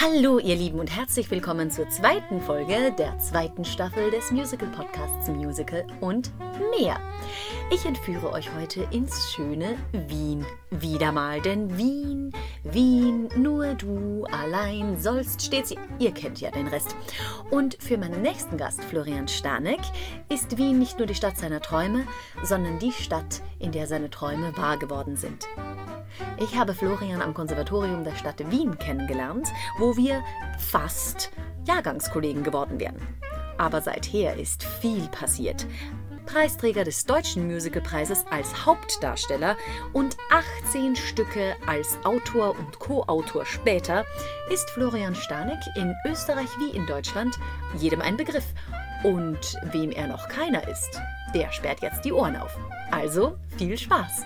Hallo ihr Lieben und herzlich willkommen zur zweiten Folge der zweiten Staffel des Musical Podcasts Musical und mehr. Ich entführe euch heute ins schöne Wien. Wieder mal, denn Wien, Wien, nur du allein sollst stets. Ihr kennt ja den Rest. Und für meinen nächsten Gast, Florian Stanek, ist Wien nicht nur die Stadt seiner Träume, sondern die Stadt, in der seine Träume wahr geworden sind. Ich habe Florian am Konservatorium der Stadt Wien kennengelernt, wo wir fast Jahrgangskollegen geworden wären. Aber seither ist viel passiert. Preisträger des Deutschen Musicalpreises als Hauptdarsteller und 18 Stücke als Autor und Co-Autor später ist Florian Stanek in Österreich wie in Deutschland jedem ein Begriff. Und wem er noch keiner ist, der sperrt jetzt die Ohren auf. Also viel Spaß!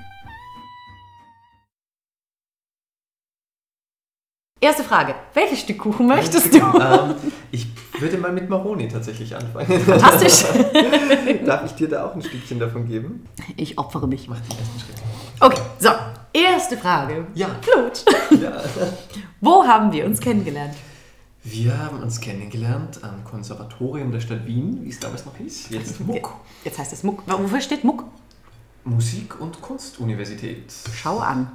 Erste Frage. Welches Stück Kuchen möchtest du? Ähm, ich würde mal mit Maroni tatsächlich anfangen. Fantastisch. Darf ich dir da auch ein Stückchen davon geben? Ich opfere mich. Mach den ersten Schritt. Okay, so. Erste Frage. Ja. Blut. ja. Wo haben wir uns kennengelernt? Wir haben uns kennengelernt am Konservatorium der Stadt Wien, wie es damals noch hieß. Jetzt MUK. Jetzt heißt es Muck. Wofür steht Muck? Musik- und Kunstuniversität. Schau an.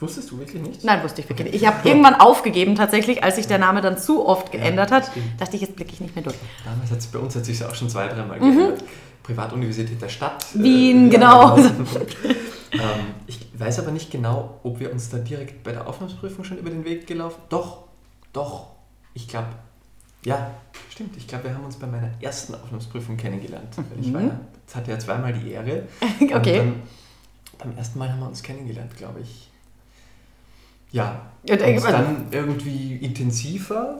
Wusstest du wirklich nicht? Nein, wusste ich wirklich nicht. Ich habe irgendwann aufgegeben, tatsächlich, als sich der Name dann zu oft geändert hat. Dachte ich, jetzt blicke ich nicht mehr durch. Damals hat bei uns hat sich auch schon zwei, dreimal geändert. Privatuniversität der Stadt. Mhm. Wien, ja, genau. ähm, ich weiß aber nicht genau, ob wir uns da direkt bei der Aufnahmeprüfung schon über den Weg gelaufen Doch, doch. Ich glaube, ja, stimmt. Ich glaube, wir haben uns bei meiner ersten Aufnahmeprüfung kennengelernt. Weil ich war jetzt hatte ja zweimal die Ehre. Mhm. Okay. dann, beim ersten Mal haben wir uns kennengelernt, glaube ich. Ja. Und, Und dann irgendwie intensiver.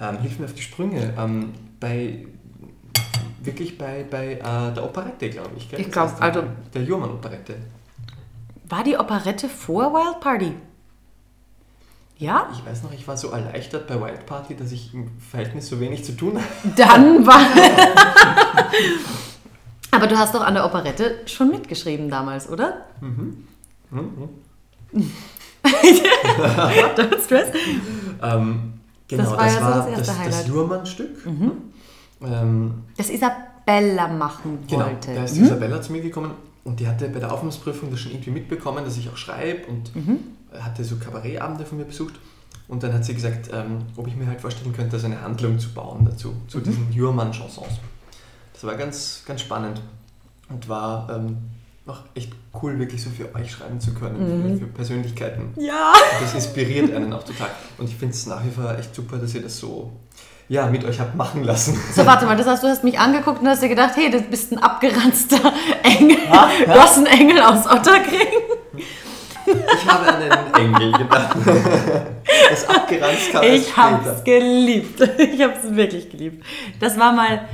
Ähm, hilf mir auf die Sprünge. Ähm, bei wirklich bei, bei äh, der Operette, glaube ich. Gell? Ich Das glaub, erste also-. Der Jurmann-Operette. War die Operette vor Wild Party? Ja? Ich weiß noch, ich war so erleichtert bei Wild Party, dass ich im Verhältnis so wenig zu tun hatte. Dann war. Aber du hast doch an der Operette schon mitgeschrieben damals, oder? Mhm. Don't stress. Ähm, genau, Das war ja so das das, das Highlight. Mhm. Jurmann-Stück. Ähm, Das Isabella machen Genau, wollte. da ist die Isabella zu mir gekommen und die hatte bei der Aufnahmeprüfung das schon irgendwie mitbekommen, dass ich auch schreibe und Mhm. hatte so Kabarettabende von mir besucht. Und dann hat sie gesagt, ähm, ob ich mir halt vorstellen könnte, so eine Handlung zu bauen dazu, zu Mhm. diesen Jurmann-Chansons. Das war ganz, ganz spannend und war ähm, auch echt cool, wirklich so für euch schreiben zu können, für, für Persönlichkeiten. Ja. Das inspiriert einen auch total. Und ich finde es nach wie vor echt super, dass ihr das so ja, mit euch habt machen lassen. So, warte mal, das heißt, du hast mich angeguckt und hast dir gedacht, hey, du bist ein abgeranzter Engel. Ja, Du ja. hast einen Engel aus Otterkring. Ich habe an einen Engel gedacht. Das abgeranzt kam Ich hab's später. geliebt. Ich hab's wirklich geliebt. Das war mal,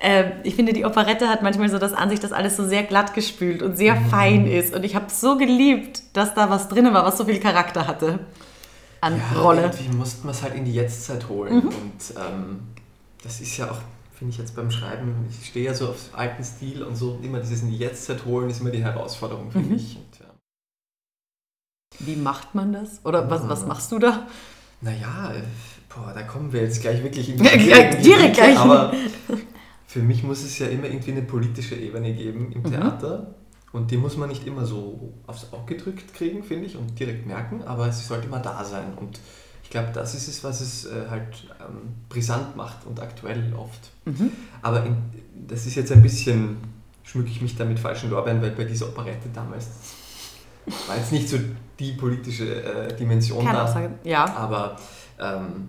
äh, ich finde, die Operette hat manchmal so das Ansicht, dass alles so sehr glatt gespült und sehr Mhm. fein ist. Und ich habe so geliebt, dass da was drin war, was so viel Charakter hatte an Ja, Rolle. Irgendwie mussten wir es halt in die Jetztzeit holen. Mhm. Und ähm, das ist ja auch, finde ich jetzt beim Schreiben, ich stehe ja so auf alten Stil und so immer dieses in die Jetztzeit holen ist immer die Herausforderung, Mhm. finde ich. Und, ja. Wie macht man das? Oder was, was machst du da? Naja, äh, boah, da kommen wir jetzt gleich wirklich in in direkt gleich. Aber für mich muss es ja immer irgendwie eine politische Ebene geben Mhm. im Theater. Und die muss man nicht immer so aufs Auge gedrückt kriegen, finde ich, und direkt merken, aber sie sollte immer da sein. Und ich glaube, das ist es, was es äh, halt ähm, brisant macht und aktuell oft. Mhm. Aber in, das ist jetzt ein bisschen, schmücke ich mich da mit falschen Lorbeeren, weil bei dieser Operette damals war jetzt nicht so die politische äh, Dimension da. Kernaussage. Ja. Aber ähm,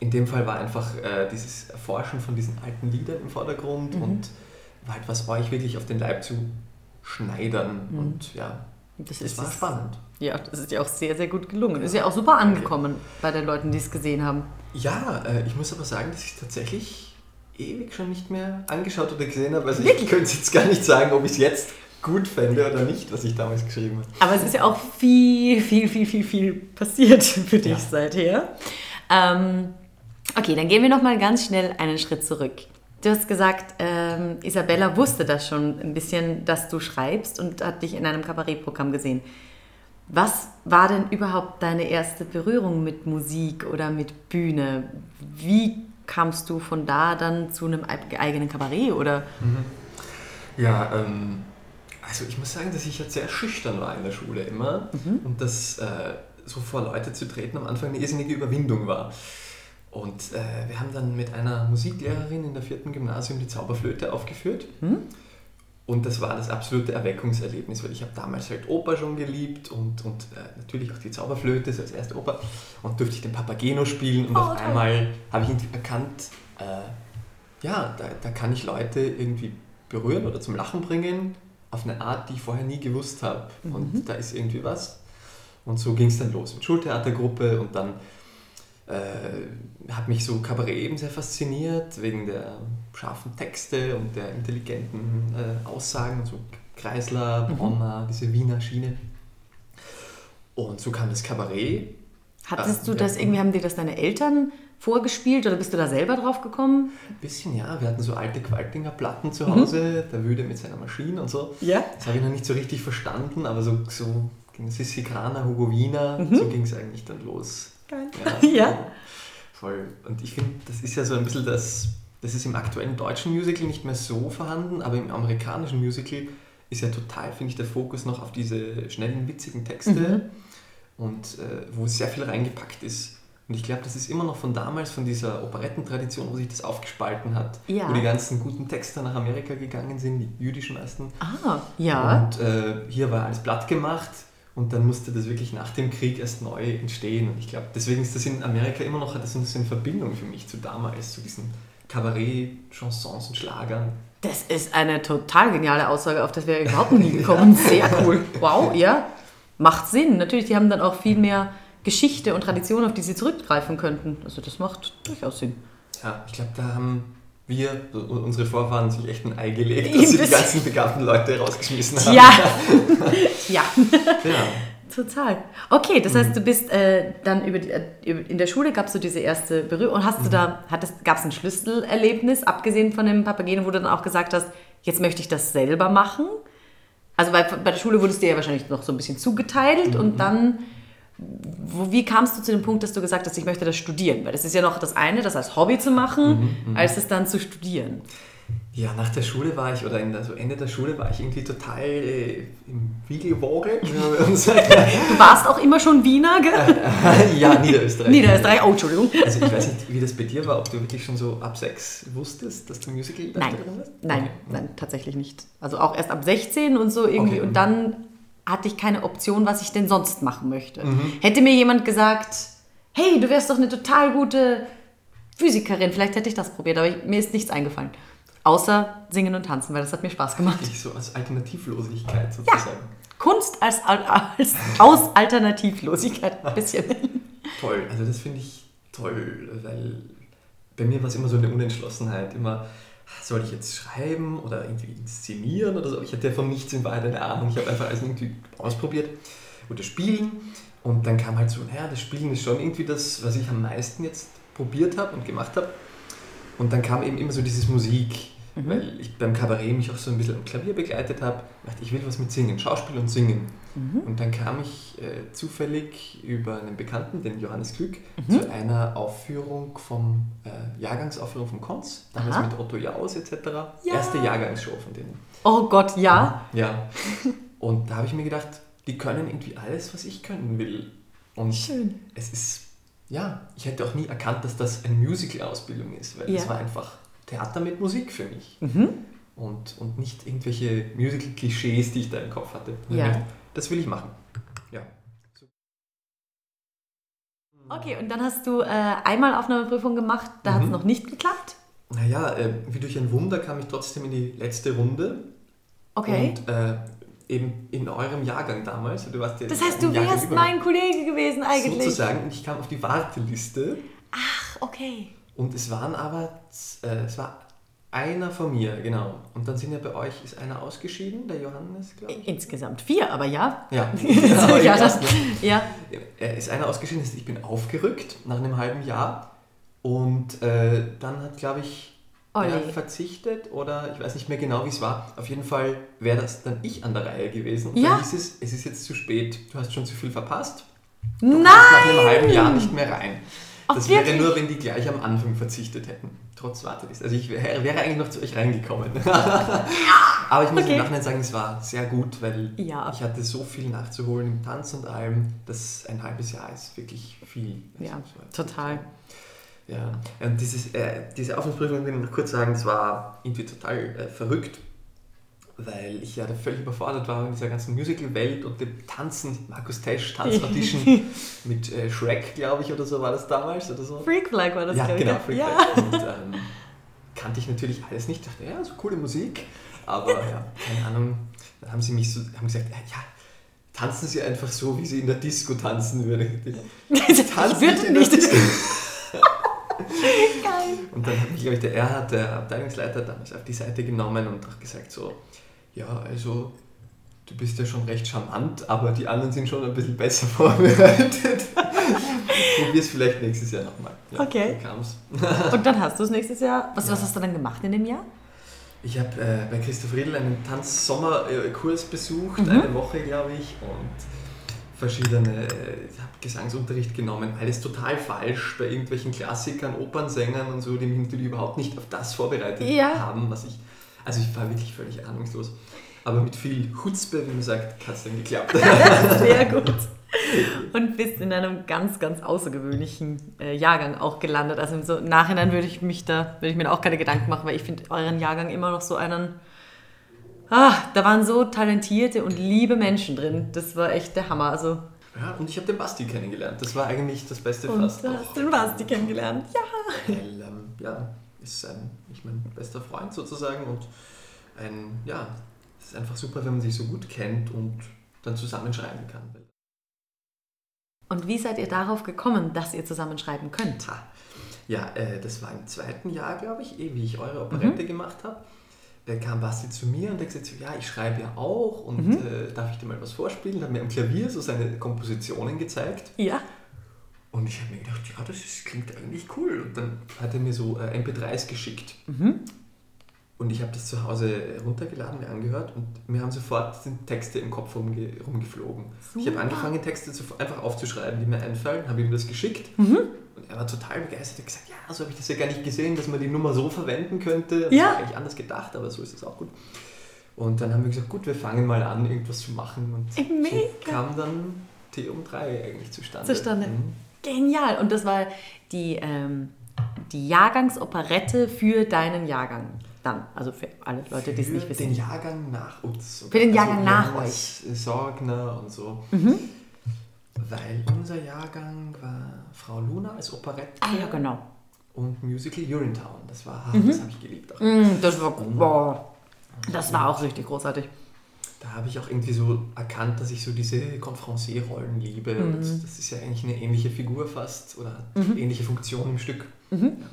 in dem Fall war einfach äh, dieses Erforschen von diesen alten Liedern im Vordergrund Mhm. und war halt was euch wirklich auf den Leib zu schneidern. Mhm. Und ja, Das, das ist war spannend. Ja, das ist ja auch sehr, sehr gut gelungen. Ist ja auch super angekommen bei den Leuten, die es gesehen haben. Ja, äh, ich muss aber sagen, dass ich tatsächlich ewig schon nicht mehr angeschaut oder gesehen habe. Also Wirklich? ich könnte jetzt gar nicht sagen, ob ich es jetzt gut fände oder nicht, was ich damals geschrieben habe. Aber es ist ja auch viel, viel, viel, viel, viel passiert für dich Ja. seither. Ähm, okay, dann gehen wir noch mal ganz schnell einen Schritt zurück. Du hast gesagt, ähm, Isabella wusste das schon ein bisschen, dass du schreibst und hat dich in einem Kabarettprogramm gesehen. Was war denn überhaupt deine erste Berührung mit Musik oder mit Bühne? Wie kamst du von da dann zu einem eigenen Kabarett oder? Mhm. Ja, ähm, also ich muss sagen, dass ich jetzt sehr schüchtern war in der Schule immer mhm. und dass äh, so vor Leute zu treten am Anfang eine irrsinnige Überwindung war. Und äh, wir haben dann mit einer Musiklehrerin in der vierten Gymnasium die Zauberflöte aufgeführt. Mhm. Und das war das absolute Erweckungserlebnis, weil ich habe damals halt Oper schon geliebt und, und äh, natürlich auch die Zauberflöte, so als erste Oper. Und durfte ich den Papageno spielen und oh, auf toll. einmal habe ich irgendwie erkannt, äh, ja, da, da kann ich Leute irgendwie berühren oder zum Lachen bringen auf eine Art, die ich vorher nie gewusst habe. Mhm. Und da ist irgendwie was. Und so ging es dann los mit Schultheatergruppe und dann äh, hat mich so Kabarett eben sehr fasziniert, wegen der scharfen Texte und der intelligenten äh, Aussagen, so Kreisler, Brommer, mhm. diese Wiener Schiene. Und so kam das Kabarett. Hattest du das irgendwie, haben dir das deine Eltern vorgespielt oder bist du da selber drauf gekommen? Ein bisschen, ja. Wir hatten so alte Qualtinger Platten zu Hause, mhm. der Wüde mit seiner Maschine und so. Ja. Das habe ich noch nicht so richtig verstanden, aber so, so ging Sissi Kraner, Hugo Wiener, mhm. so ging es eigentlich dann los. Geil. Ja. ja. Voll. Und ich finde, das ist ja so ein bisschen das, das ist im aktuellen deutschen Musical nicht mehr so vorhanden, aber im amerikanischen Musical ist ja total, finde ich, der Fokus noch auf diese schnellen, witzigen Texte mhm. und äh, wo sehr viel reingepackt ist. Und ich glaube, das ist immer noch von damals, von dieser Operettentradition, wo sich das aufgespalten hat. Ja. Wo die ganzen guten Texte nach Amerika gegangen sind, die jüdischen meisten. Ah, ja. Und äh, hier war alles platt gemacht und dann musste das wirklich nach dem Krieg erst neu entstehen. Und ich glaube, deswegen ist das in Amerika immer noch, das so eine Verbindung für mich zu damals, zu diesen Kabarett, Chansons und Schlagern. Das ist eine total geniale Aussage, auf das wäre überhaupt nie gekommen. Sehr cool. Wow, ja. Macht Sinn. Natürlich, die haben dann auch viel mehr Geschichte und Tradition, auf die sie zurückgreifen könnten. Also das macht durchaus Sinn. Ja, ich glaube, da haben wir, unsere Vorfahren, sich echt ein Ei gelegt, dass sie die ganzen begabten Leute rausgeschmissen haben. Ja, ja. ja. Total. Okay, das heißt, mhm. du bist äh, dann über, die, über in der Schule gab es so diese erste Berührung und hast du mhm. da, gab es ein Schlüsselerlebnis, abgesehen von dem Papageno, wo du dann auch gesagt hast, jetzt möchte ich das selber machen? Also bei, bei der Schule wurdest du ja wahrscheinlich noch so ein bisschen zugeteilt mhm. und dann wo, wie kamst du zu dem Punkt, dass du gesagt hast, ich möchte das studieren? Weil das ist ja noch das eine, das als Hobby zu machen, mhm, mhm. als es dann zu studieren. Ja, nach der Schule war ich, oder in also Ende der Schule war ich irgendwie total äh, im Wiegelwogel. du warst auch immer schon Wiener, gell? ja, Niederösterreich. Niederösterreich, oh, Entschuldigung. Also ich weiß nicht, wie das bei dir war, ob du wirklich schon so ab sechs wusstest, dass du Musical Nein, nein, okay. nein, tatsächlich nicht. Also auch erst ab 16 und so irgendwie. Okay. Und dann hatte ich keine Option, was ich denn sonst machen möchte. Mhm. Hätte mir jemand gesagt, hey, du wärst doch eine total gute Physikerin, vielleicht hätte ich das probiert, aber ich, mir ist nichts eingefallen. Außer singen und tanzen, weil das hat mir Spaß gemacht. Richtig so als Alternativlosigkeit sozusagen. Ja, Kunst als, als aus Alternativlosigkeit ein bisschen. toll, also das finde ich toll, weil bei mir war es immer so eine Unentschlossenheit, immer soll ich jetzt schreiben oder irgendwie inszenieren oder so. Ich hatte ja von nichts in Wahrheit eine Ahnung. Ich habe einfach alles irgendwie ausprobiert oder spielen. Und dann kam halt so, naja, das Spielen ist schon irgendwie das, was ich am meisten jetzt probiert habe und gemacht habe. Und dann kam eben immer so dieses Musik, mhm. weil ich beim Kabarett mich auch so ein bisschen am Klavier begleitet habe. Dachte, ich will was mit Singen, Schauspiel und Singen. Mhm. Und dann kam ich äh, zufällig über einen Bekannten, den Johannes Glück, mhm. zu einer Aufführung vom äh, Jahrgangsaufführung vom Konz, damals Aha. mit Otto Jaus etc. Ja. Erste Jahrgangsshow von denen. Oh Gott, ja. Ja. Und da habe ich mir gedacht, die können irgendwie alles, was ich können will. Und Schön. es ist, ja, ich hätte auch nie erkannt, dass das eine Musical-Ausbildung ist, weil ja. das war einfach Theater mit Musik für mich. Mhm. Und, und nicht irgendwelche Musical-Klischees, die ich da im Kopf hatte. Ja das will ich machen. Ja. Okay, und dann hast du äh, einmal Aufnahmeprüfung gemacht, da mhm. hat es noch nicht geklappt? Naja, äh, wie durch ein Wunder kam ich trotzdem in die letzte Runde. Okay. Und äh, eben in eurem Jahrgang damals. Du warst ja das heißt, du wärst mein Kollege gewesen eigentlich. Sozusagen, und ich kam auf die Warteliste. Ach, okay. Und es waren aber, äh, es war einer von mir, genau. Und dann sind ja bei euch, ist einer ausgeschieden, der Johannes, glaube ich? Insgesamt vier, aber ja. Ja, ja, ja, das, ja. Ist einer ausgeschieden, ich bin aufgerückt nach einem halben Jahr. Und äh, dann hat, glaube ich, er Olli. verzichtet oder ich weiß nicht mehr genau, wie es war. Auf jeden Fall wäre das dann ich an der Reihe gewesen. Und Ja. dann hieß es, es ist jetzt zu spät, du hast schon zu viel verpasst. Du Nein! kommst nach einem halben Jahr nicht mehr rein. Ach, Das wäre wirklich? nur, wenn die gleich am Anfang verzichtet hätten. Trotz Warteliste. Also ich wäre, wäre eigentlich noch zu euch reingekommen. Aber ich muss Okay. im Nachhinein sagen, es war sehr gut, weil Ja. ich hatte so viel nachzuholen im Tanz und allem, dass ein halbes Jahr ist wirklich viel. Also Ja, es total. Ja, und dieses, äh, diese Aufnahmeprüfung will ich noch kurz sagen, das war irgendwie total äh, verrückt, weil ich ja da völlig überfordert war in dieser ganzen Musical-Welt und dem Tanzen, Markus Tesch Tanzaudition mit äh, Shrek, glaube ich, oder so war das damals oder so. Freak Flag war das, ja, glaub ich, genau, gell? Freak Ja. Flag. Und ähm, kannte ich natürlich alles nicht, dachte, ja, so coole Musik, aber ja, keine Ahnung. Dann haben sie mich so, haben gesagt, ja, tanzen Sie einfach so, wie Sie in der Disco tanzen würden. ich Tanz würde in der nicht. Disco. Geil. Und dann hat mich, glaube ich, der Erhard, der Abteilungsleiter, damals auf die Seite genommen und auch gesagt so, ja, also du bist ja schon recht charmant, aber die anderen sind schon ein bisschen besser vorbereitet. Probier es vielleicht nächstes Jahr nochmal. Ja, Okay. Kam's. Und dann hast du es nächstes Jahr. Was, Ja. was hast du dann gemacht in dem Jahr? Ich habe äh, bei Christoph Riedl einen Tanz-Sommerkurs besucht, Mhm. eine Woche, glaube ich, und verschiedene, äh, habe Gesangsunterricht genommen, alles total falsch bei irgendwelchen Klassikern, Opernsängern und so, die mich natürlich überhaupt nicht auf das vorbereitet Ja. haben, was ich, also ich war wirklich völlig ahnungslos. Aber mit viel Chutzpe, wie man sagt, hat es dann geklappt. Sehr gut. Und bist in einem ganz, ganz außergewöhnlichen äh, Jahrgang auch gelandet. Also im so, Nachhinein würde ich mich da, würde ich mir da auch keine Gedanken machen, weil ich finde euren Jahrgang immer noch so einen. Ah, da waren so talentierte und liebe Menschen drin. Das war echt der Hammer. Also, ja, und ich habe den Basti kennengelernt, das war eigentlich das Beste und fast. du hast den Basti kennengelernt. Ja. Ja, ist ein, ich mein bester Freund sozusagen und ein, ja, es ist einfach super, wenn man sich so gut kennt und dann zusammenschreiben kann. Und wie seid ihr darauf gekommen, dass ihr zusammenschreiben könnt? Ja, äh, das war im zweiten Jahr, glaube ich, eh, wie ich eure Operette gemacht habe. Da kam Basti zu mir und hat gesagt, so, ja, ich schreibe ja auch und Mhm. äh, darf ich dir mal was vorspielen? Hat mir am Klavier so seine Kompositionen gezeigt Ja. Und ich habe mir gedacht, ja, das ist, klingt eigentlich cool. Und dann hat er mir so äh, MP3s geschickt. Mhm. Und ich habe das zu Hause runtergeladen, mir angehört und mir haben sofort sind Texte im Kopf rumge rumgeflogen. Ich habe Super. angefangen, Texte zu, einfach aufzuschreiben, die mir einfallen, habe ihm das geschickt Mhm. und er war total begeistert. Er hat gesagt, ja, so habe ich das ja gar nicht gesehen, dass man die Nummer so verwenden könnte. Das Ja. war eigentlich anders gedacht, aber so ist es auch gut. Und dann haben wir gesagt, gut, wir fangen mal an, irgendwas zu machen. Und mega. so kam dann T um 3 eigentlich zustande. Zustande. Mhm. Genial. Und das war die, ähm, die Jahrgangsoperette für deinen Jahrgang. Dann, also für alle Leute, die es Für nicht wissen. den Jahrgang nach uns. Für den Jahrgang nach Johannes Sorgner und so. Mhm. Weil unser Jahrgang war Frau Luna als Operette Ah ja, genau. und Musical Urinetown. Das war, Mhm. das habe ich geliebt. Auch. Mm, das war, boah, das war auch richtig großartig. Da habe ich auch irgendwie so erkannt, dass ich so diese Confrancier-Rollen liebe. Mhm. Und das ist ja eigentlich eine ähnliche Figur fast oder hat Mhm. ähnliche Funktion im Stück. Mhm. Ja.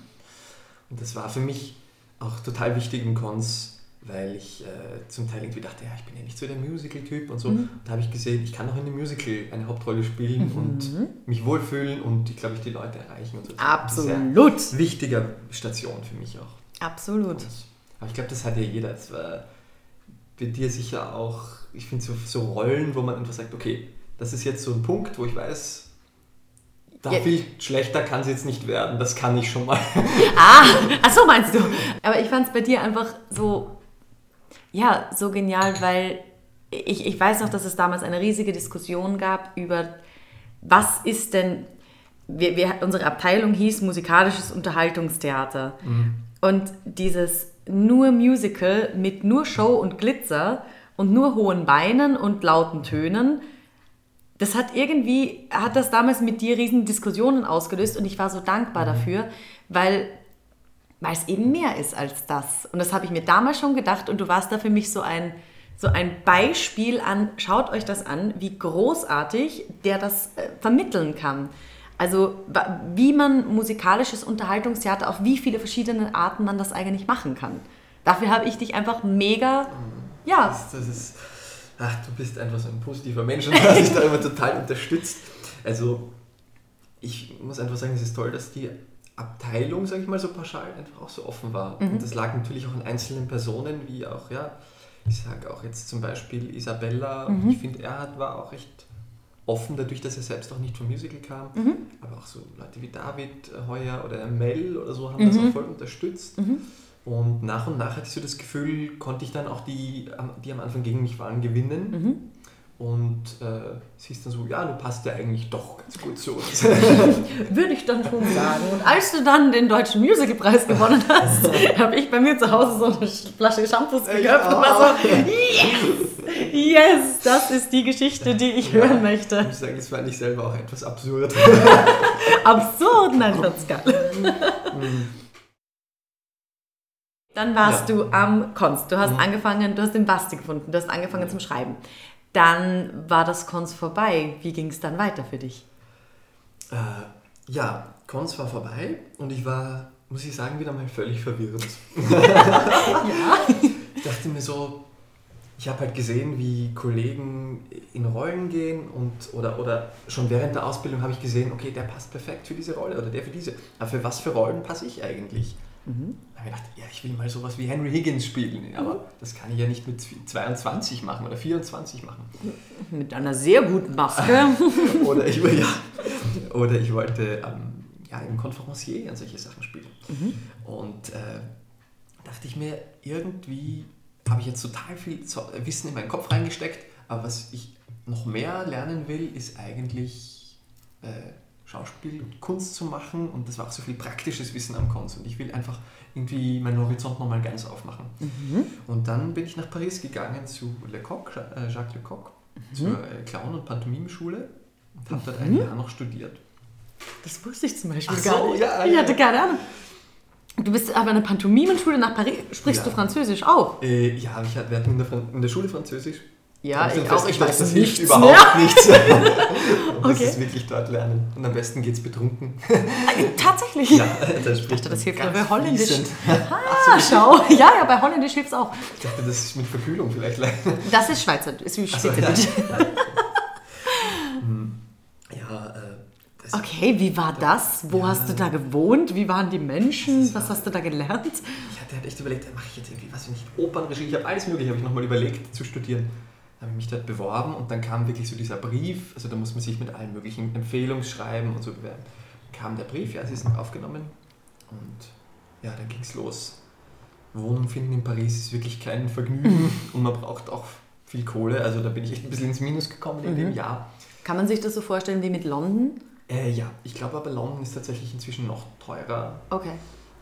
Und das war für mich auch total wichtig in Cons, weil ich äh, zum Teil irgendwie dachte, ja, ich bin ja nicht so der Musical-Typ und so. Mhm. Da habe ich gesehen, ich kann auch in einem Musical eine Hauptrolle spielen Mhm. und mich wohlfühlen und ich glaube, ich die Leute erreichen und so. Absolut. Das ist eine wichtige Station für mich auch. Absolut. Und, aber ich glaube, das hat ja jeder. Das war bei dir sicher auch, ich finde so, so Rollen, wo man einfach sagt, okay, das ist jetzt so ein Punkt, wo ich weiß, da Ja. viel schlechter kann es jetzt nicht werden. Das kann ich schon mal. Ah, ach so meinst du. Aber ich fand es bei dir einfach so, ja, so genial, weil ich, ich weiß noch, dass es damals eine riesige Diskussion gab über, was ist denn, wir, wir, unsere Abteilung hieß musikalisches Unterhaltungstheater. Und dieses nur Musical mit nur Show und Glitzer und nur hohen Beinen und lauten Tönen, das hat irgendwie, hat das damals mit dir riesen Diskussionen ausgelöst und ich war so dankbar dafür, weil, weil es eben mehr ist als das. Und das habe ich mir damals schon gedacht und du warst da für mich so ein, so ein Beispiel an, schaut euch das an, wie großartig der das äh, vermitteln kann. Also wie man musikalisches Unterhaltungstheater, auf wie viele verschiedene Arten man das eigentlich machen kann. Dafür habe ich dich einfach mega, ja, Das, das ist, ach, du bist einfach so ein positiver Mensch und hast dich da immer total unterstützt. Also, ich muss einfach sagen, es ist toll, dass die Abteilung, sage ich mal so pauschal, einfach auch so offen war. Mhm. Und das lag natürlich auch an einzelnen Personen, wie auch, ja, ich sage auch jetzt zum Beispiel Isabella, mhm. ich finde, er war auch recht offen, dadurch, dass er selbst auch nicht vom Musical kam. Mhm. Aber auch so Leute wie David Heuer oder Mel oder so haben mhm. das auch voll unterstützt. Mhm. Und nach und nach hatte ich so das Gefühl, konnte ich dann auch die, die am Anfang gegen mich waren, gewinnen. Und äh, sie ist dann so, ja, du passt ja eigentlich doch ganz gut zu uns. Würde ich dann schon sagen. Und als du dann den Deutschen Musicalpreis gewonnen hast, habe ich bei mir zu Hause so eine Flasche Shampoos ja. und war so, yes, yes, das ist die Geschichte, die ich ja, hören möchte. Ich muss sagen, das fand ich selber auch etwas absurd. absurd? Nein, geil. Mhm. Dann warst ja. du am Konst. Du hast mhm. angefangen, du hast den Basti gefunden, du hast angefangen mhm. zum Schreiben dann war das Cons vorbei. Wie ging es dann weiter für dich? Äh, ja, Cons war vorbei und ich war, muss ich sagen, wieder mal völlig verwirrt. ja. Ich dachte mir so, ich habe halt gesehen, wie Kollegen in Rollen gehen und oder, oder schon während der Ausbildung habe ich gesehen, okay, der passt perfekt für diese Rolle oder der für diese. Aber für was für Rollen passe ich eigentlich? Mhm. Da habe ich gedacht, ja, ich will mal sowas wie Henry Higgins spielen, aber mhm. das kann ich ja nicht mit 22 machen oder 24 machen. Mit einer sehr guten Maske. oder, ich, ja, oder ich wollte ähm, ja, im Conferencier an solche Sachen spielen. Mhm. Und äh, dachte ich mir, irgendwie habe ich jetzt total viel Wissen in meinen Kopf reingesteckt, aber was ich noch mehr lernen will, ist eigentlich äh, Schauspiel und Kunst zu machen und das war auch so viel praktisches Wissen am Kunst und ich will einfach irgendwie meinen Horizont nochmal ganz aufmachen. Mhm. Und dann bin ich nach Paris gegangen zu Lecoq, äh, Jacques Lecoq, mhm. zur äh, Clown- und Pantomime-Schule und habe dort ein mhm. Jahr noch studiert. Das wusste ich zum Beispiel Ach gar so, nicht. Ja, ich ja. hatte keine Ahnung. Du bist aber in der Pantomimenschule nach Paris. Sprichst ja. du Französisch auch? Äh, ja, ich, wir hatten in der, in der Schule Französisch ja, ich auch. Ich weiß das hilft überhaupt nichts. Okay. muss wirklich dort lernen. Und am besten geht es betrunken. Tatsächlich? Ja, das spricht dachte, das hilft nur bei Holländisch. Ah, schau. Ja, ja, bei Holländisch hilft es auch. Ich dachte, das ist mit Verkühlung vielleicht leicht. Das ist Schweizer, ist wie Schweizerdeutsch. Ja, ja äh, Okay, wie war das? Wo ja, hast du da gewohnt? Wie waren die Menschen? Was hast du da gelernt? Ich hatte halt echt überlegt, mache ich jetzt irgendwie, was nicht, Opernregie? Ich habe alles mögliche, habe ich nochmal überlegt zu studieren habe ich mich dort beworben und dann kam wirklich so dieser Brief, also da muss man sich mit allen möglichen Empfehlungsschreiben und so bewerben. Dann kam der Brief, ja, sie sind aufgenommen und ja, dann ging es los. Wohnung finden in Paris ist wirklich kein Vergnügen und man braucht auch viel Kohle, also da bin ich echt ein bisschen ins Minus gekommen in mhm. dem Jahr. Kann man sich das so vorstellen wie mit London? Äh, ja, ich glaube aber London ist tatsächlich inzwischen noch teurer. Okay.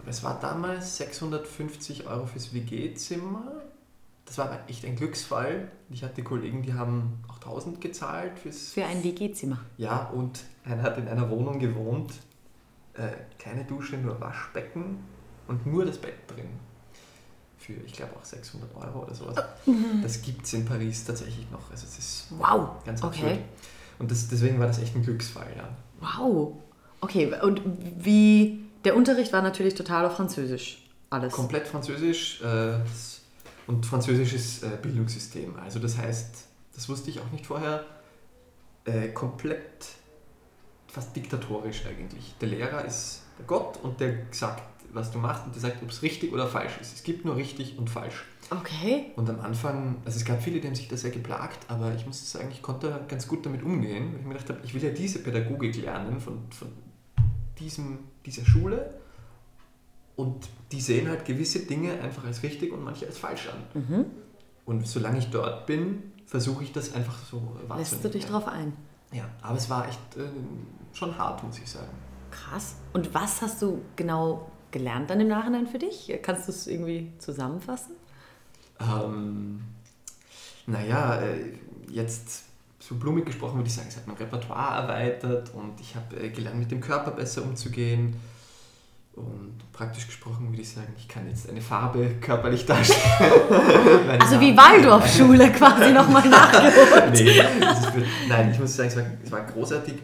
Aber es war damals 650 Euro fürs WG-Zimmer das war echt ein Glücksfall. Ich hatte Kollegen, die haben auch 1000 gezahlt fürs. Für ein WG-Zimmer. Ja, und einer hat in einer Wohnung gewohnt, äh, keine Dusche, nur Waschbecken und nur das Bett drin. Für, ich glaube, auch 600 Euro oder sowas. Mhm. Das gibt es in Paris tatsächlich noch. Also, es ist wow. ganz absurd. Okay. Und das, deswegen war das echt ein Glücksfall, ja. Wow. Okay, und wie. Der Unterricht war natürlich total auf Französisch. Alles. Komplett Französisch. Äh, und französisches äh, Bildungssystem. Also das heißt, das wusste ich auch nicht vorher, äh, komplett fast diktatorisch eigentlich. Der Lehrer ist der Gott und der sagt, was du machst und der sagt, ob es richtig oder falsch ist. Es gibt nur richtig und falsch. Okay. Und am Anfang, also es gab viele, die haben sich da sehr geplagt, aber ich muss sagen, ich konnte ganz gut damit umgehen, weil ich mir gedacht habe, ich will ja diese Pädagogik lernen von, von diesem, dieser Schule und die sehen halt gewisse Dinge einfach als richtig und manche als falsch an. Mhm. Und solange ich dort bin, versuche ich das einfach so wahrzunehmen. Lässt du dich drauf ein? Ja, aber es war echt äh, schon hart, muss ich sagen. Krass. Und was hast du genau gelernt dann im Nachhinein für dich? Kannst du es irgendwie zusammenfassen? Ähm, naja, äh, jetzt so blumig gesprochen würde ich sagen, es hat mein Repertoire erweitert und ich habe äh, gelernt, mit dem Körper besser umzugehen und praktisch gesprochen würde ich sagen, ich kann jetzt eine Farbe körperlich darstellen. also wie Waldorfschule quasi nochmal nachgeholt. nee, wird, nein, ich muss sagen, es war, es war großartig,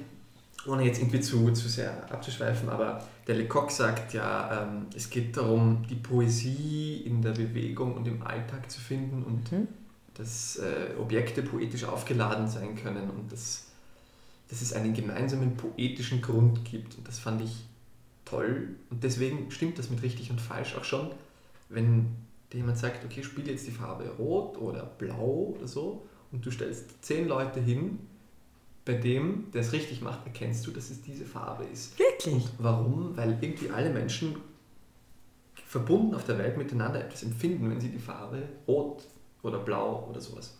ohne jetzt irgendwie zu, zu sehr abzuschweifen, aber der Lecoq sagt ja, ähm, es geht darum, die Poesie in der Bewegung und im Alltag zu finden und mhm. dass äh, Objekte poetisch aufgeladen sein können und dass, dass es einen gemeinsamen poetischen Grund gibt. Und das fand ich toll und deswegen stimmt das mit richtig und falsch auch schon, wenn dir jemand sagt, okay, spiele jetzt die Farbe rot oder blau oder so und du stellst zehn Leute hin, bei dem, der es richtig macht, erkennst du, dass es diese Farbe ist. Wirklich? Und warum? Weil irgendwie alle Menschen verbunden auf der Welt miteinander etwas empfinden, wenn sie die Farbe rot oder blau oder sowas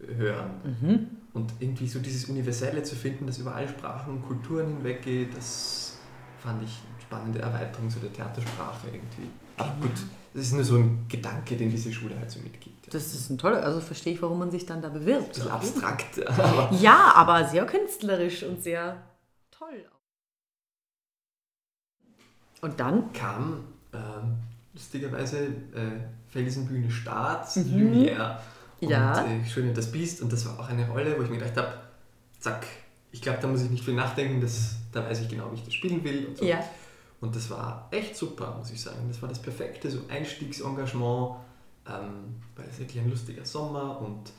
hören. Mhm. Und irgendwie so dieses Universelle zu finden, das über alle Sprachen und Kulturen hinweggeht, das fand ich spannende Erweiterung zu der Theatersprache irgendwie. Aber gut, das ist nur so ein Gedanke, den diese Schule halt so mitgibt. Das ist ein toller, also verstehe ich, warum man sich dann da bewirbt. Ein bisschen abstrakt, aber Ja, aber sehr künstlerisch und sehr toll. Und dann? kam ähm, lustigerweise äh, Felsenbühne Start, Mhm. Lumière und Ja. äh, Schön und das Biest und das war auch eine Rolle, wo ich mir gedacht habe, zack, ich glaube, da muss ich nicht viel nachdenken, das, da weiß ich genau, wie ich das spielen will und so. Ja. Und das war echt super, muss ich sagen. Das war das perfekte so Einstiegsengagement, ähm, weil es wirklich ein lustiger Sommer und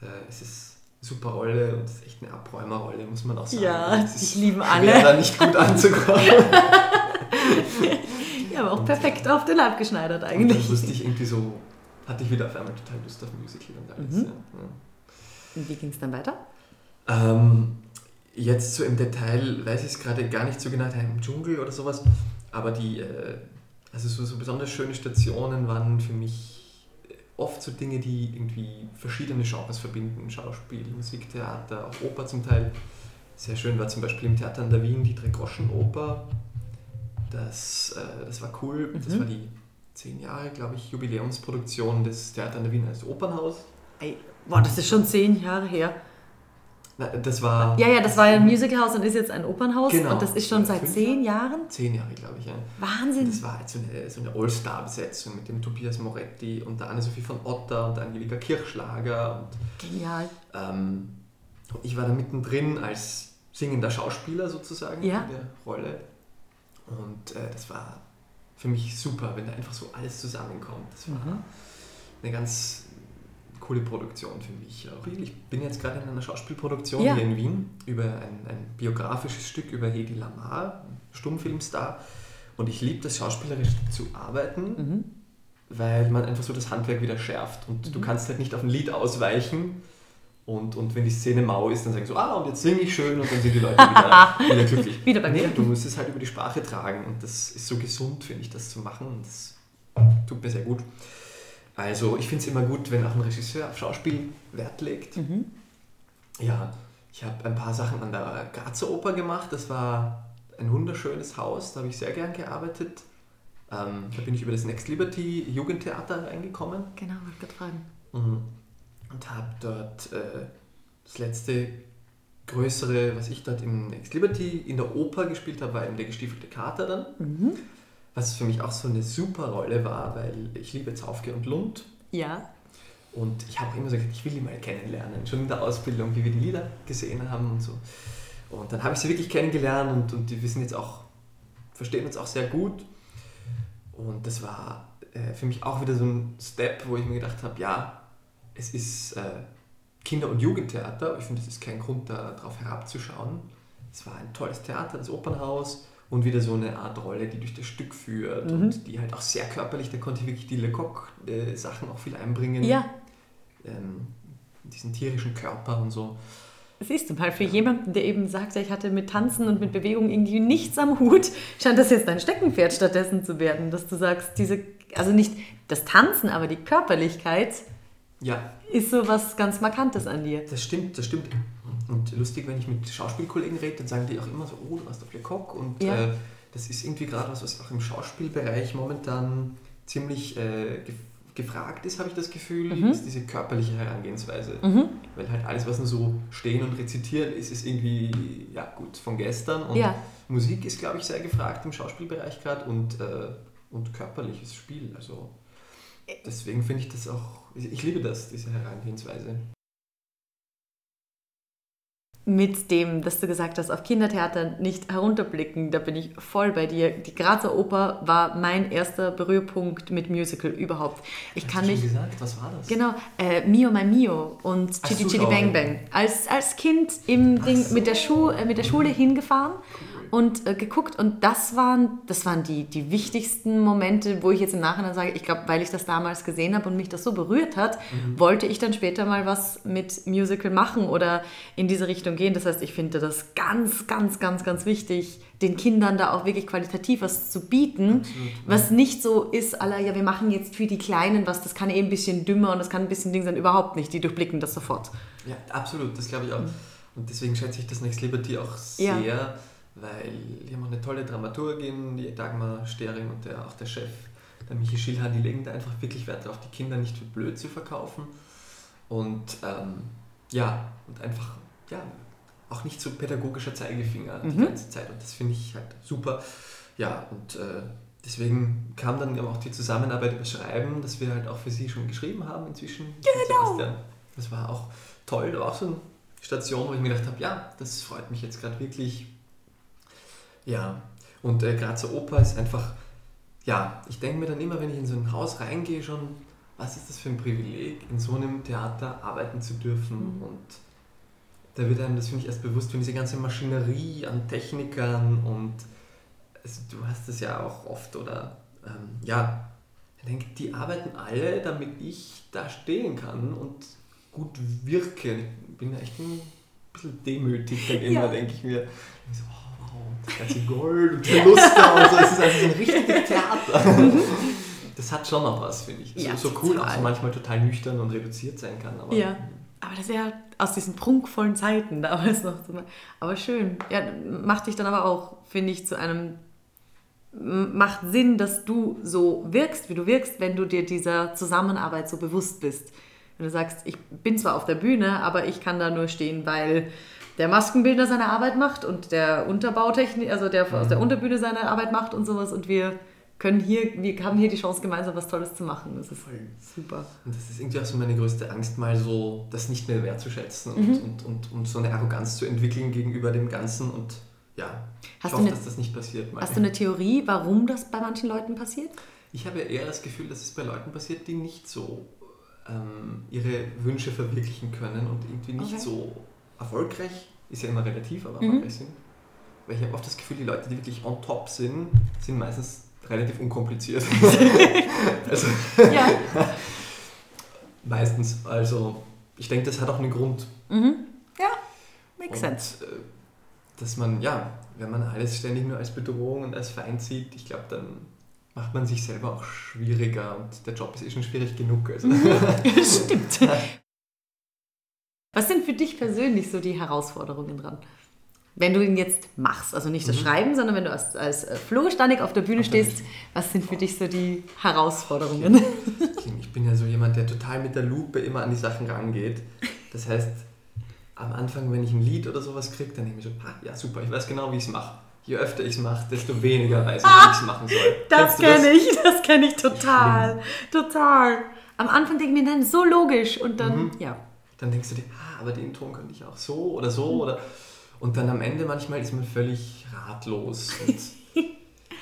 äh, es ist eine super Rolle und es ist echt eine Abräumerrolle, muss man auch sagen. Ja, ist lieben alle. da nicht gut anzukommen. Ja, aber auch perfekt auf den Leib geschneidert Und dann eigentlich. wusste ich irgendwie so, hatte ich wieder auf einmal total Lust auf Musical und alles. Mhm. Ja. Und wie ging es dann weiter? Ähm, jetzt so im Detail weiß ich es gerade gar nicht so genau, im Dschungel oder sowas, aber die, äh, also so, so besonders schöne Stationen waren für mich äh, oft so Dinge, die irgendwie verschiedene Genres verbinden. Schauspiel, Musiktheater, auch Oper zum Teil. Sehr schön war zum Beispiel im Theater an der Wien die Drei-Groschen-Oper. Das, äh, das war cool. Das Mhm. war die zehn Jahre, glaube ich, Jubiläumsproduktion des Theater an der Wien als Opernhaus. Ey, boah, das ist schon zehn Jahre her. Das war Ja, ja, das war ja ein Musicalhaus und ist jetzt ein Opernhaus. Genau. Und das ist schon seit zehn Jahren. zehn Jahre, glaube ich. Ja. Wahnsinn. Das war halt so eine, so eine All-Star-Besetzung mit dem Tobias Moretti und der Anne-Sophie von Otter und der Angelika Kirchschlager. Und, Genial. ähm, und ich war da mittendrin als singender Schauspieler sozusagen Ja. in der Rolle. Und äh, das war für mich super, wenn da einfach so alles zusammenkommt. Das war Mhm. eine ganz coole Produktion für mich. Auch ich bin jetzt gerade in einer Schauspielproduktion Ja. hier in Wien über ein, ein biografisches Stück über Hedi Lamar, Stummfilmstar. Und ich liebe das schauspielerisch zu arbeiten, Mhm. weil man einfach so das Handwerk wieder schärft. Und du Mhm. kannst halt nicht auf ein Lied ausweichen. Und, und wenn die Szene mau ist, dann sagen so, ah, und jetzt singe ich schön und dann sind die Leute wieder, wieder glücklich. Wieder bei nee, du musst es halt über die Sprache tragen und das ist so gesund, finde ich, das zu machen und das tut mir sehr gut. Also ich finde es immer gut, wenn auch ein Regisseur auf Schauspiel Wert legt. Mhm. Ja, ich habe ein paar Sachen an der Grazer Oper gemacht. Das war ein wunderschönes Haus, da habe ich sehr gern gearbeitet. Ähm, da bin ich über das Next Liberty Jugendtheater reingekommen Genau, wollte gerade fragen. mhm. und habe dort äh, das letzte größere, was ich dort im Next Liberty in der Oper gespielt habe, war eben der gestiefelte Kater dann. Mhm. Was für mich auch so eine super Rolle war, weil ich liebe Zaufke und Lund. Ja. Und ich habe auch immer so gesagt, ich will die mal kennenlernen, schon in der Ausbildung, wie wir die Lieder gesehen haben und so. Und dann habe ich sie wirklich kennengelernt und, und die wissen jetzt auch, verstehen uns auch sehr gut. Und das war äh, für mich auch wieder so ein Step, wo ich mir gedacht habe, ja, es ist äh, Kinder- und Jugendtheater, ich finde, das ist kein Grund, darauf herabzuschauen. Es war ein tolles Theater, das Opernhaus und wieder so eine Art Rolle, die durch das Stück führt Mhm. und die halt auch sehr körperlich, da konnte ich wirklich die Lecoq-Sachen auch viel einbringen Ja. ähm, diesen tierischen Körper und so. Siehst du mal, für jemanden, der eben sagt, ich hatte mit Tanzen und mit Bewegung irgendwie nichts am Hut, scheint das jetzt dein Steckenpferd stattdessen zu werden, dass du sagst, diese, also nicht das Tanzen, aber die Körperlichkeit Ja, ist so was ganz Markantes an dir. das stimmt, das stimmt. Und lustig, wenn ich mit Schauspielkollegen rede, dann sagen die auch immer so, oh, du warst auf Lecoq und Ja. äh, das ist irgendwie gerade was, was auch im Schauspielbereich momentan ziemlich äh, gef gefragt ist, habe ich das Gefühl, Mhm. ist diese körperliche Herangehensweise. Mhm. Weil halt alles, was nur so stehen und rezitieren ist, ist irgendwie, ja gut, von gestern. Und Ja. Musik ist, glaube ich, sehr gefragt im Schauspielbereich gerade und, äh, und körperliches Spiel. Also deswegen finde ich das auch, ich liebe das, diese Herangehensweise. Mit dem, dass du gesagt hast, auf Kindertheater nicht herunterblicken, da bin ich voll bei dir. Die Grazer Oper war mein erster Berührpunkt mit Musical überhaupt. Ich Hast kann schon gesagt, was war das? Genau, äh, Mio mein Mio und Chitty Chitty. Bang Bang. Als, als Kind im Ding so. mit, der Schu äh, mit der Schule hingefahren und äh, geguckt und das waren, das waren die, die wichtigsten Momente, wo ich jetzt im Nachhinein sage, ich glaube, weil ich das damals gesehen habe und mich das so berührt hat, mhm. wollte ich dann später mal was mit Musical machen oder in diese Richtung gehen. Das heißt, ich finde das ganz, ganz, ganz, ganz wichtig, den Kindern da auch wirklich qualitativ was zu bieten, Absolut, was nicht so ist, aller, ja, wir machen jetzt für die Kleinen was, das kann eh ein bisschen dümmer und das kann ein bisschen Ding sein, überhaupt nicht, die durchblicken das sofort. Ja, absolut, das glaube ich auch. Und deswegen schätze ich das Next Liberty auch sehr, ja. weil die haben auch eine tolle Dramaturgin, die Dagmar Stering und der, auch der Chef, der Michi Schilhan, die legen da einfach wirklich Wert darauf, die Kinder nicht für blöd zu verkaufen. Und ähm, ja, und einfach, ja, auch nicht so pädagogischer Zeigefinger mhm. die ganze Zeit. Und das finde ich halt super. Ja, und äh, deswegen kam dann auch die Zusammenarbeit über Schreiben, dass wir halt auch für sie schon geschrieben haben inzwischen. Genau. Das war auch toll. Da war auch so eine Station, wo ich mir gedacht habe, ja, das freut mich jetzt gerade wirklich. Ja, und äh, Grazer Oper ist einfach, ja, ich denke mir dann immer, wenn ich in so ein Haus reingehe, schon, was ist das für ein Privileg, in so einem Theater arbeiten zu dürfen mhm. und da wird einem das, finde ich, erst bewusst, wenn diese ganze Maschinerie an Technikern und also du hast das ja auch oft oder ähm, ja, ich denke, die arbeiten alle, damit ich da stehen kann und gut wirke. Ich bin echt ein bisschen demütig dann immer, ja. denke ich mir. Ich so, oh, wow, das ganze Gold und der Luster und so, es ist also so ein richtiges Theater. Das hat schon noch was, finde ich. Ja, so, so cool, auch so manchmal total nüchtern und reduziert sein kann. Aber, ja, aber das ist ja aus diesen prunkvollen Zeiten damals noch. Aber schön. Ja, macht dich dann aber auch, finde ich, zu einem. Macht Sinn, dass du so wirkst, wie du wirkst, wenn du dir dieser Zusammenarbeit so bewusst bist. Wenn du sagst, ich bin zwar auf der Bühne, aber ich kann da nur stehen, weil der Maskenbildner seine Arbeit macht und der Unterbautechnik, also der mhm. aus der. Unterbühne seine Arbeit macht und sowas und wir können hier, wir haben hier die Chance, gemeinsam was Tolles zu machen. Das ist Voll. super. Und das ist irgendwie auch so meine größte Angst, mal so das nicht mehr wertzuschätzen und, mhm. und, und, und so eine Arroganz zu entwickeln gegenüber dem Ganzen und ja, hast ich hoffe, eine, dass das nicht passiert. Mal. Hast du eine Theorie, warum das bei manchen Leuten passiert? Ich habe eher das Gefühl, dass es bei Leuten passiert, die nicht so ähm, ihre Wünsche verwirklichen können und irgendwie nicht okay. so erfolgreich, ist ja immer relativ, aber mhm. erfolgreich sind. Weil ich habe oft das Gefühl, die Leute, die wirklich on top sind, sind meistens relativ unkompliziert. also, ja. meistens. Also, ich denke, das hat auch einen Grund. Mhm. Ja, makes sense. Äh, dass man, ja, wenn man alles ständig nur als Bedrohung und als Feind sieht, ich glaube, dann macht man sich selber auch schwieriger und der Job ist eh schon schwierig genug. Also. Mhm. Stimmt. Was sind für dich persönlich so die Herausforderungen dran? Wenn du ihn jetzt machst, also nicht das mhm. Schreiben, sondern wenn du als, als äh, Floristanik auf der Bühne stehst, was sind für dich so die Herausforderungen? Ich bin ja so jemand, der total mit der Lupe immer an die Sachen rangeht. Das heißt, am Anfang, wenn ich ein Lied oder sowas kriege, dann denke ich mir so, ah, ja super, ich weiß genau, wie ich es mache. Je öfter ich es mache, desto weniger weiß ich, ah, wie ich es machen soll. Das kenne ich, das kenne ich total. Total. Am Anfang denke ich mir dann so logisch und dann, mhm. ja. Dann denkst du dir, ah, aber den Ton könnte ich auch so oder so mhm. oder und dann am Ende manchmal ist man völlig ratlos. Und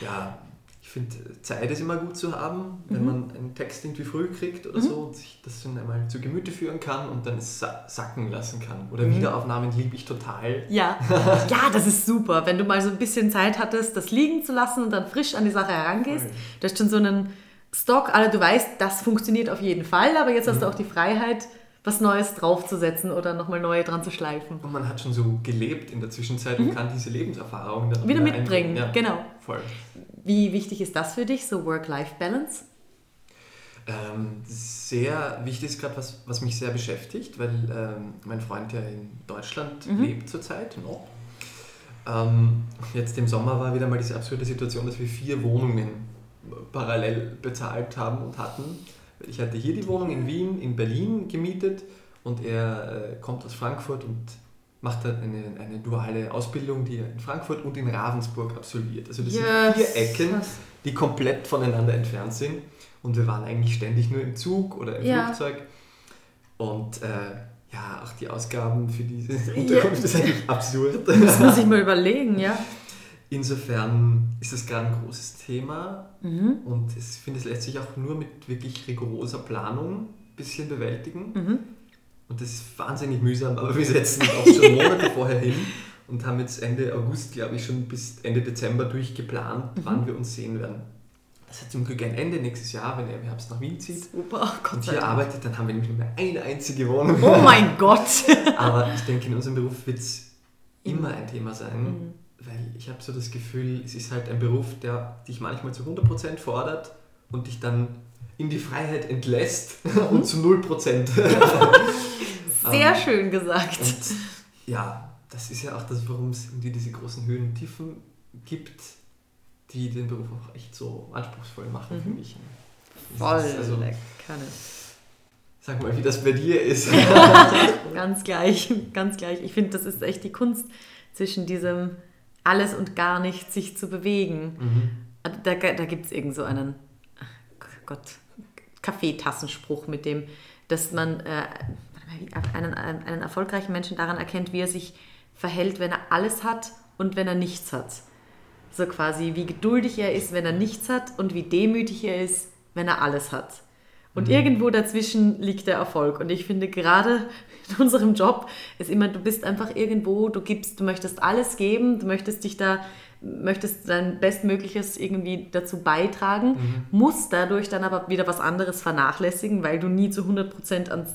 ja, ich finde, Zeit ist immer gut zu haben, wenn mhm. man einen Text irgendwie früh kriegt oder mhm. so und sich das dann einmal zu Gemüte führen kann und dann es sacken lassen kann. Oder mhm. Wiederaufnahmen liebe ich total. Ja. ja, das ist super, wenn du mal so ein bisschen Zeit hattest, das liegen zu lassen und dann frisch an die Sache herangehst. Du hast schon so einen Stock, also du weißt, das funktioniert auf jeden Fall, aber jetzt hast du mhm. auch die Freiheit, was Neues draufzusetzen oder nochmal neu dran zu schleifen. Und man hat schon so gelebt in der Zwischenzeit mhm. und kann diese Lebenserfahrung dann wieder mitbringen. Ja, genau. Voll. Wie wichtig ist das für dich, so Work-Life-Balance? Ähm, sehr wichtig ist gerade was, was mich sehr beschäftigt, weil ähm, mein Freund ja in Deutschland mhm. lebt zurzeit noch. Ähm, jetzt im Sommer war wieder mal diese absurde Situation, dass wir vier Wohnungen parallel bezahlt haben und hatten ich hatte hier die Wohnung in Wien, in Berlin gemietet und er äh, kommt aus Frankfurt und macht dann eine, eine duale Ausbildung, die er in Frankfurt und in Ravensburg absolviert. Also das yes. sind vier Ecken, die komplett voneinander entfernt sind und wir waren eigentlich ständig nur im Zug oder im ja. Flugzeug und äh, ja, auch die Ausgaben für diese Unterkunft ja. ist eigentlich absurd. Das muss man sich mal überlegen, ja. Insofern ist das gerade ein großes Thema mhm. und ich finde, es lässt sich auch nur mit wirklich rigoroser Planung ein bisschen bewältigen. Mhm. Und das ist wahnsinnig mühsam, aber wir setzen auch schon Monate vorher hin und haben jetzt Ende August, glaube ich, schon bis Ende Dezember durchgeplant, mhm. wann wir uns sehen werden. Das hat zum Glück ein Ende nächstes Jahr, wenn er im Herbst nach Wien zieht. Super, Gott und hier arbeitet, dann haben wir nämlich nur mehr eine einzige Wohnung. Oh mein Gott! Aber ich denke, in unserem Beruf wird es immer ein Thema sein, mhm. Weil ich habe so das Gefühl, es ist halt ein Beruf, der dich manchmal zu 100% fordert und dich dann in die Freiheit entlässt und zu 0%. Sehr ähm, schön gesagt. Ja, das ist ja auch das, warum es diese großen Höhen und Tiefen gibt die den Beruf auch echt so anspruchsvoll machen mhm. für mich. Voll also, lecker. Sag mal, wie das bei dir ist. ganz gleich, ganz gleich. Ich finde, das ist echt die Kunst zwischen diesem alles und gar nichts sich zu bewegen. Mhm. Da, da gibt es irgend so einen, Gott, Kaffeetassenspruch mit dem, dass man äh, einen, einen erfolgreichen Menschen daran erkennt, wie er sich verhält, wenn er alles hat und wenn er nichts hat. So quasi, wie geduldig er ist, wenn er nichts hat und wie demütig er ist, wenn er alles hat. Und mhm. irgendwo dazwischen liegt der Erfolg. Und ich finde gerade in unserem Job ist immer, du bist einfach irgendwo, du gibst, du möchtest alles geben, du möchtest dich da, möchtest dein Bestmögliches irgendwie dazu beitragen, mhm. musst dadurch dann aber wieder was anderes vernachlässigen, weil du nie zu 100 Prozent ans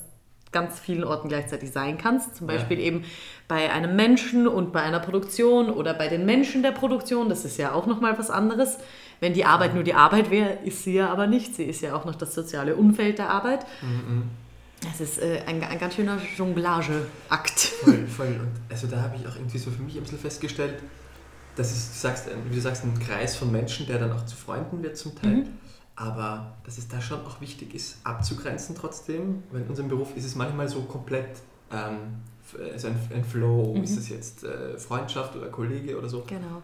ganz vielen Orten gleichzeitig sein kannst. Zum Beispiel ja. eben bei einem Menschen und bei einer Produktion oder bei den Menschen der Produktion. Das ist ja auch nochmal was anderes. Wenn die Arbeit nur die Arbeit wäre, ist sie ja aber nicht. Sie ist ja auch noch das soziale Umfeld der Arbeit. Mhm. Es ist äh, ein, ein ganz schöner Jonglageakt. Voll, voll. Und also da habe ich auch irgendwie so für mich ein bisschen festgestellt, dass es, du sagst, wie du sagst, ein Kreis von Menschen, der dann auch zu Freunden wird zum Teil. Mhm. Aber dass es da schon auch wichtig ist, abzugrenzen trotzdem. Weil in unserem Beruf ist es manchmal so komplett ähm, also ein, ein Flow. Mhm. Ist es jetzt äh, Freundschaft oder Kollege oder so? Genau.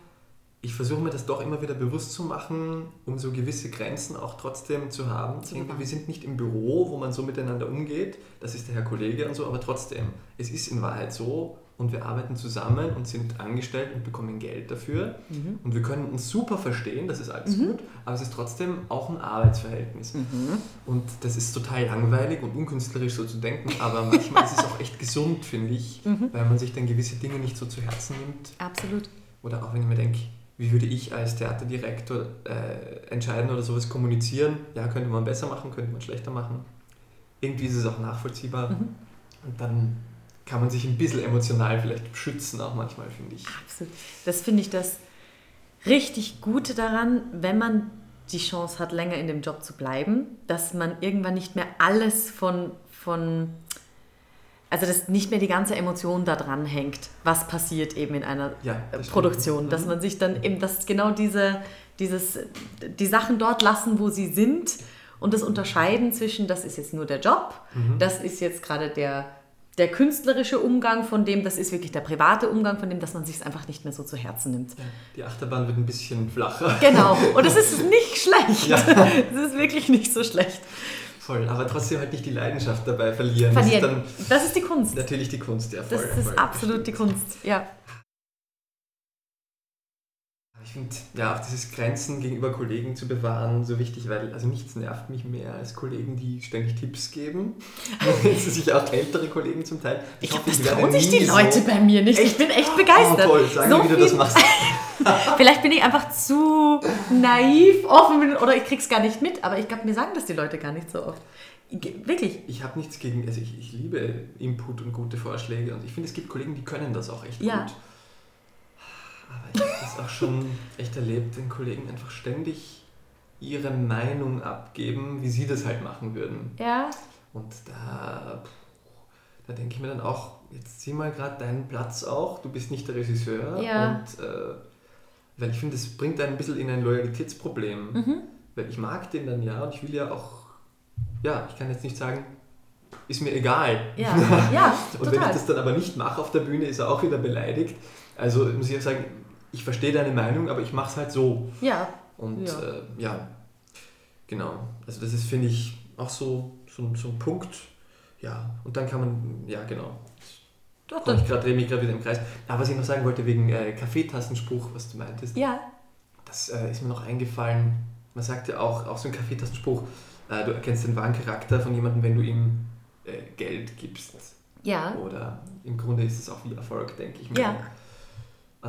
Ich versuche mir das doch immer wieder bewusst zu machen, um so gewisse Grenzen auch trotzdem zu haben. Denke, wir sind nicht im Büro, wo man so miteinander umgeht. Das ist der Herr Kollege und so, aber trotzdem, es ist in Wahrheit so, und wir arbeiten zusammen und sind angestellt und bekommen Geld dafür. Mhm. Und wir können uns super verstehen, das ist alles mhm. gut, aber es ist trotzdem auch ein Arbeitsverhältnis. Mhm. Und das ist total langweilig und unkünstlerisch so zu denken, aber manchmal ist es auch echt gesund, finde ich, mhm. weil man sich dann gewisse Dinge nicht so zu Herzen nimmt. Absolut. Oder auch wenn ich mir denke, wie würde ich als Theaterdirektor äh, entscheiden oder sowas kommunizieren? Ja, könnte man besser machen, könnte man schlechter machen. Irgendwie ist es auch nachvollziehbar. Mhm. Und dann kann man sich ein bisschen emotional vielleicht schützen, auch manchmal, finde ich. Absolut. Das finde ich das richtig Gute daran, wenn man die Chance hat, länger in dem Job zu bleiben, dass man irgendwann nicht mehr alles von, von also dass nicht mehr die ganze Emotion da dran hängt, was passiert eben in einer ja, das Produktion, dass mhm. man sich dann eben, dass genau diese, dieses, die Sachen dort lassen, wo sie sind und das unterscheiden zwischen, das ist jetzt nur der Job, mhm. das ist jetzt gerade der der künstlerische Umgang von dem, das ist wirklich der private Umgang von dem, dass man sich einfach nicht mehr so zu Herzen nimmt. Ja, die Achterbahn wird ein bisschen flacher. Genau, und es ist nicht schlecht. Ja. Es ist wirklich nicht so schlecht. Voll, aber trotzdem halt nicht die Leidenschaft dabei verlieren. verlieren. Das, ist das ist die Kunst. Natürlich die Kunst, ja. Voll, das ist voll, absolut die Kunst, ja. Ich finde ja auch dieses Grenzen gegenüber Kollegen zu bewahren so wichtig, weil also nichts nervt mich mehr als Kollegen, die ständig Tipps geben. Sind sich auch ältere Kollegen zum Teil. Ich, ich glaube, das trauen sich die Leute so bei mir nicht. Echt? Ich bin echt begeistert. Oh, toll, sag so mir, wie du das machst. Vielleicht bin ich einfach zu naiv, offen oder ich krieg's gar nicht mit, aber ich glaube, mir sagen das die Leute gar nicht so oft. Wirklich. Ich habe nichts gegen, also ich, ich liebe Input und gute Vorschläge und ich finde, es gibt Kollegen, die können das auch echt ja. gut. Aber ich habe das auch schon echt erlebt, wenn Kollegen einfach ständig ihre Meinung abgeben, wie sie das halt machen würden. Ja. Und da, da denke ich mir dann auch, jetzt sieh mal gerade deinen Platz auch, du bist nicht der Regisseur. Ja. Und äh, weil ich finde, das bringt einen ein bisschen in ein Loyalitätsproblem. Mhm. Weil ich mag den dann ja und ich will ja auch, ja, ich kann jetzt nicht sagen, ist mir egal. Ja, ja Und total. wenn ich das dann aber nicht mache auf der Bühne, ist er auch wieder beleidigt. Also muss ich ja sagen, ich verstehe deine Meinung, aber ich mache es halt so. Ja. Und ja. Äh, ja, genau. Also das ist, finde ich, auch so, so, so ein Punkt. Ja, und dann kann man, ja genau. Doch, ich gerade drehe mich gerade wieder im Kreis. Aber was ich noch sagen wollte wegen äh, Kaffeetassenspruch, was du meintest. Ja. Das äh, ist mir noch eingefallen. Man sagt ja auch, auch so ein Kaffeetassenspruch, äh, du erkennst den wahren Charakter von jemandem, wenn du ihm äh, Geld gibst. Ja. Oder im Grunde ist es auch wie Erfolg, denke ich mir. Ja. Äh,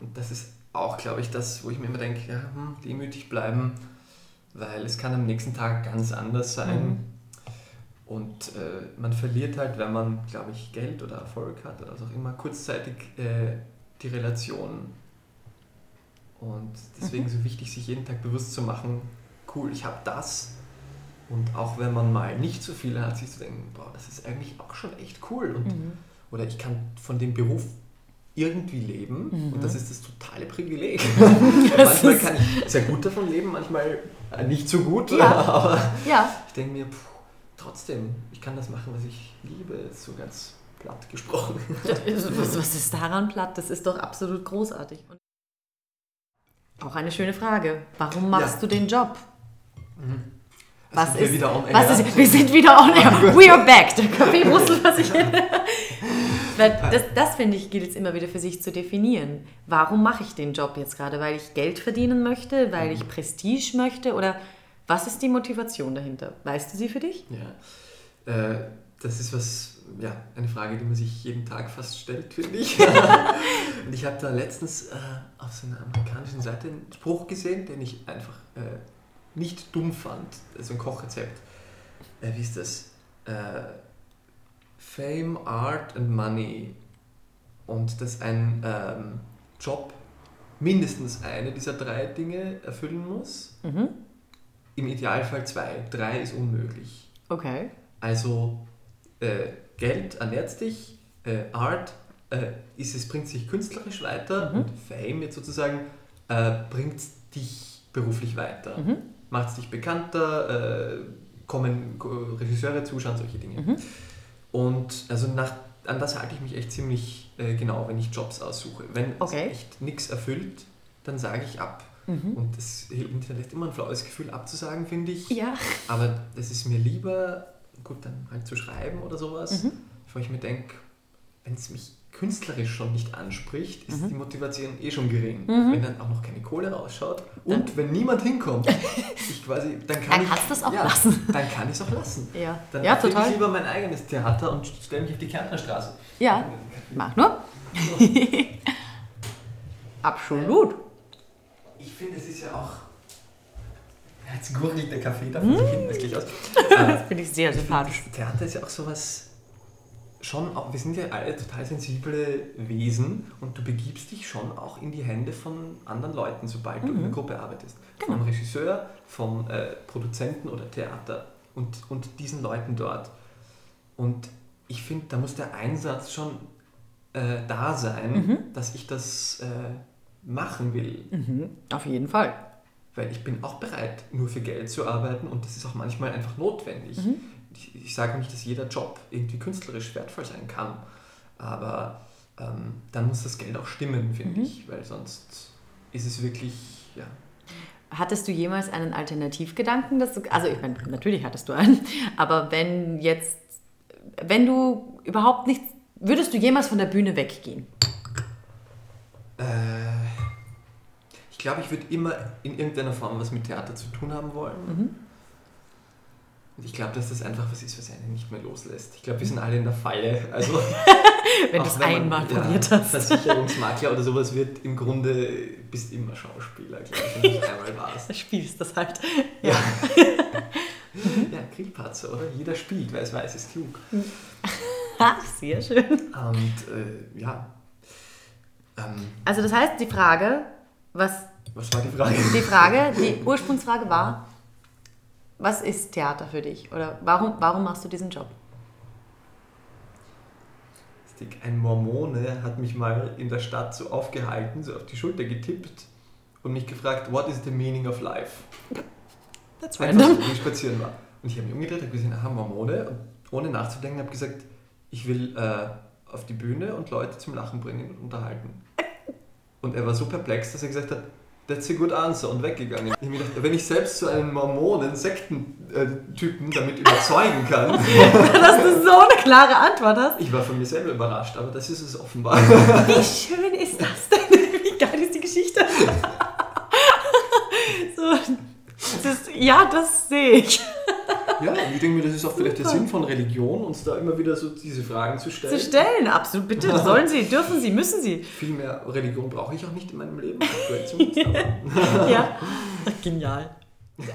und das ist auch, glaube ich, das, wo ich mir immer denke, ja, hm, demütig bleiben, weil es kann am nächsten Tag ganz anders sein. Mhm. Und äh, man verliert halt, wenn man, glaube ich, Geld oder Erfolg hat oder was auch immer, kurzzeitig äh, die Relation. Und deswegen so wichtig, sich jeden Tag bewusst zu machen, cool, ich habe das. Und auch wenn man mal nicht so viel hat, sich zu denken, boah, das ist eigentlich auch schon echt cool. Und, Mhm. Oder ich kann von dem Beruf irgendwie leben Mhm. und das ist das totale Privileg. manchmal ist- kann ich sehr gut davon leben, manchmal äh, nicht so gut, Ja. aber Ja, ich denke mir, puh, trotzdem, ich kann das machen, was ich liebe, so ganz platt gesprochen. was, was ist daran platt? Das ist doch absolut großartig. Und auch eine schöne Frage. Warum machst Ja. du den Job? Was Sind wir ist, wieder on was air? ist, wir sind wieder on air. We are back. Der Kaffee brustelt was ich Weil das, das finde ich, gilt es immer wieder für sich zu definieren. Warum mache ich den Job jetzt gerade? Weil ich Geld verdienen möchte? Weil ich Prestige möchte? Oder was ist die Motivation dahinter? Weißt du sie für dich? Ja, äh, das ist was, ja, eine Frage, die man sich jeden Tag fast stellt, finde ich. Und ich habe da letztens äh, auf so einer amerikanischen Seite einen Spruch gesehen, den ich einfach äh, nicht dumm fand. Also ein Kochrezept. Äh, wie ist das? Fame, Art and Money. Und dass ein ähm, Job mindestens eine dieser drei Dinge erfüllen muss. Mhm. Im Idealfall zwei. Drei ist unmöglich. Okay. Also äh, Geld ernährt dich, äh, Art äh, ist es, bringt sich künstlerisch weiter Mhm. und Fame jetzt sozusagen äh, bringt dich beruflich weiter. Mhm. Macht dich bekannter, äh, kommen Ko- Regisseure zuschauen, solche Dinge. Mhm. Und also nach, an das halte ich mich echt ziemlich äh, genau, wenn ich Jobs aussuche. Wenn Okay. es echt nichts erfüllt, dann sage ich ab. Mhm. Und das hinterlässt immer ein flaues Gefühl abzusagen, finde ich. Ja. Aber es ist mir lieber, gut, dann halt zu schreiben oder sowas, Mhm. bevor ich mir denke, wenn es mich künstlerisch schon nicht anspricht, ist Mhm. die Motivation eh schon gering. Mhm. Wenn dann auch noch keine Kohle rausschaut und wenn niemand hinkommt, ich quasi, dann kann Dann ich kannst du es auch ja, lassen. Dann kann ich es auch lassen. Ja, Dann ja total. ich lieber mein eigenes Theater und stelle mich auf die Kärntnerstraße. Ja, mach nur. Absolut. Ich finde, es ist ja auch. Jetzt gurgelt der Kaffee da von hinten das gleich aus. Das finde ich sehr sympathisch. Theater ist ja auch sowas, schon auch, wir sind ja alle total sensible Wesen und du begibst dich schon auch in die Hände von anderen Leuten, sobald du in einer Gruppe arbeitest. Genau. Vom Regisseur, vom äh, Produzenten oder Theater und, und diesen Leuten dort. Und ich finde, da muss der Einsatz schon äh, da sein, Mhm. dass ich das äh, machen will. Mhm, auf jeden Fall. Weil ich bin auch bereit, nur für Geld zu arbeiten und das ist auch manchmal einfach notwendig. Mhm. Ich, ich sage nicht, dass jeder Job irgendwie künstlerisch wertvoll sein kann, aber ähm, dann muss das Geld auch stimmen, finde Mhm. ich, weil sonst ist es wirklich, ja. Hattest du jemals einen Alternativgedanken? Dass du, also ich meine, natürlich hattest du einen, aber wenn jetzt, wenn du überhaupt nichts, würdest du jemals von der Bühne weggehen? Äh, ich glaube, ich würde immer in irgendeiner Form was mit Theater zu tun haben wollen. Mhm. Und ich glaube, dass das einfach was ist, was einen nicht mehr loslässt. Ich glaube, wir sind alle in der Falle. Also, Wenn du es einmal ja, probiert hast. Versicherungsmakler oder sowas wird im Grunde, bist immer Schauspieler, glaube ich, wenn du einmal warst. Spielst das halt. Ja. ja, Grillpatzer, oder? Jeder spielt, wer es weiß, ist klug. Ha, sehr schön. Und äh, ja. Ähm, Also das heißt, die Frage, was was war die Frage? die Frage, die Ursprungsfrage war, was ist Theater für dich? Oder warum, warum machst du diesen Job? Ein Mormone hat mich mal in der Stadt so aufgehalten, so auf die Schulter getippt und mich gefragt, what is the meaning of life? That's Einfach so, wie ich spazieren war. Und ich habe mich umgedreht, habe gesehen, aha, Mormone. Und ohne nachzudenken habe gesagt, ich will äh, auf die Bühne und Leute zum Lachen bringen und unterhalten. Und er war so perplex, dass er gesagt hat, that's a good answer und weggegangen. Ich mir gedacht, wenn ich selbst so einen Mormonen, Sektentypen damit überzeugen kann, Dass du so eine klare Antwort hast. ich war von mir selber überrascht, aber das ist es offenbar. Wie schön ist das denn? Wie geil ist die Geschichte? so, das, ja, das sehe ich. Ja, ich denke mir, das ist auch vielleicht der Sinn von Religion, uns da immer wieder so diese Fragen zu stellen. Zu stellen, absolut. Bitte, sollen Sie, dürfen Sie, müssen Sie. Viel mehr Religion brauche ich auch nicht in meinem Leben. Ja, genial. Okay.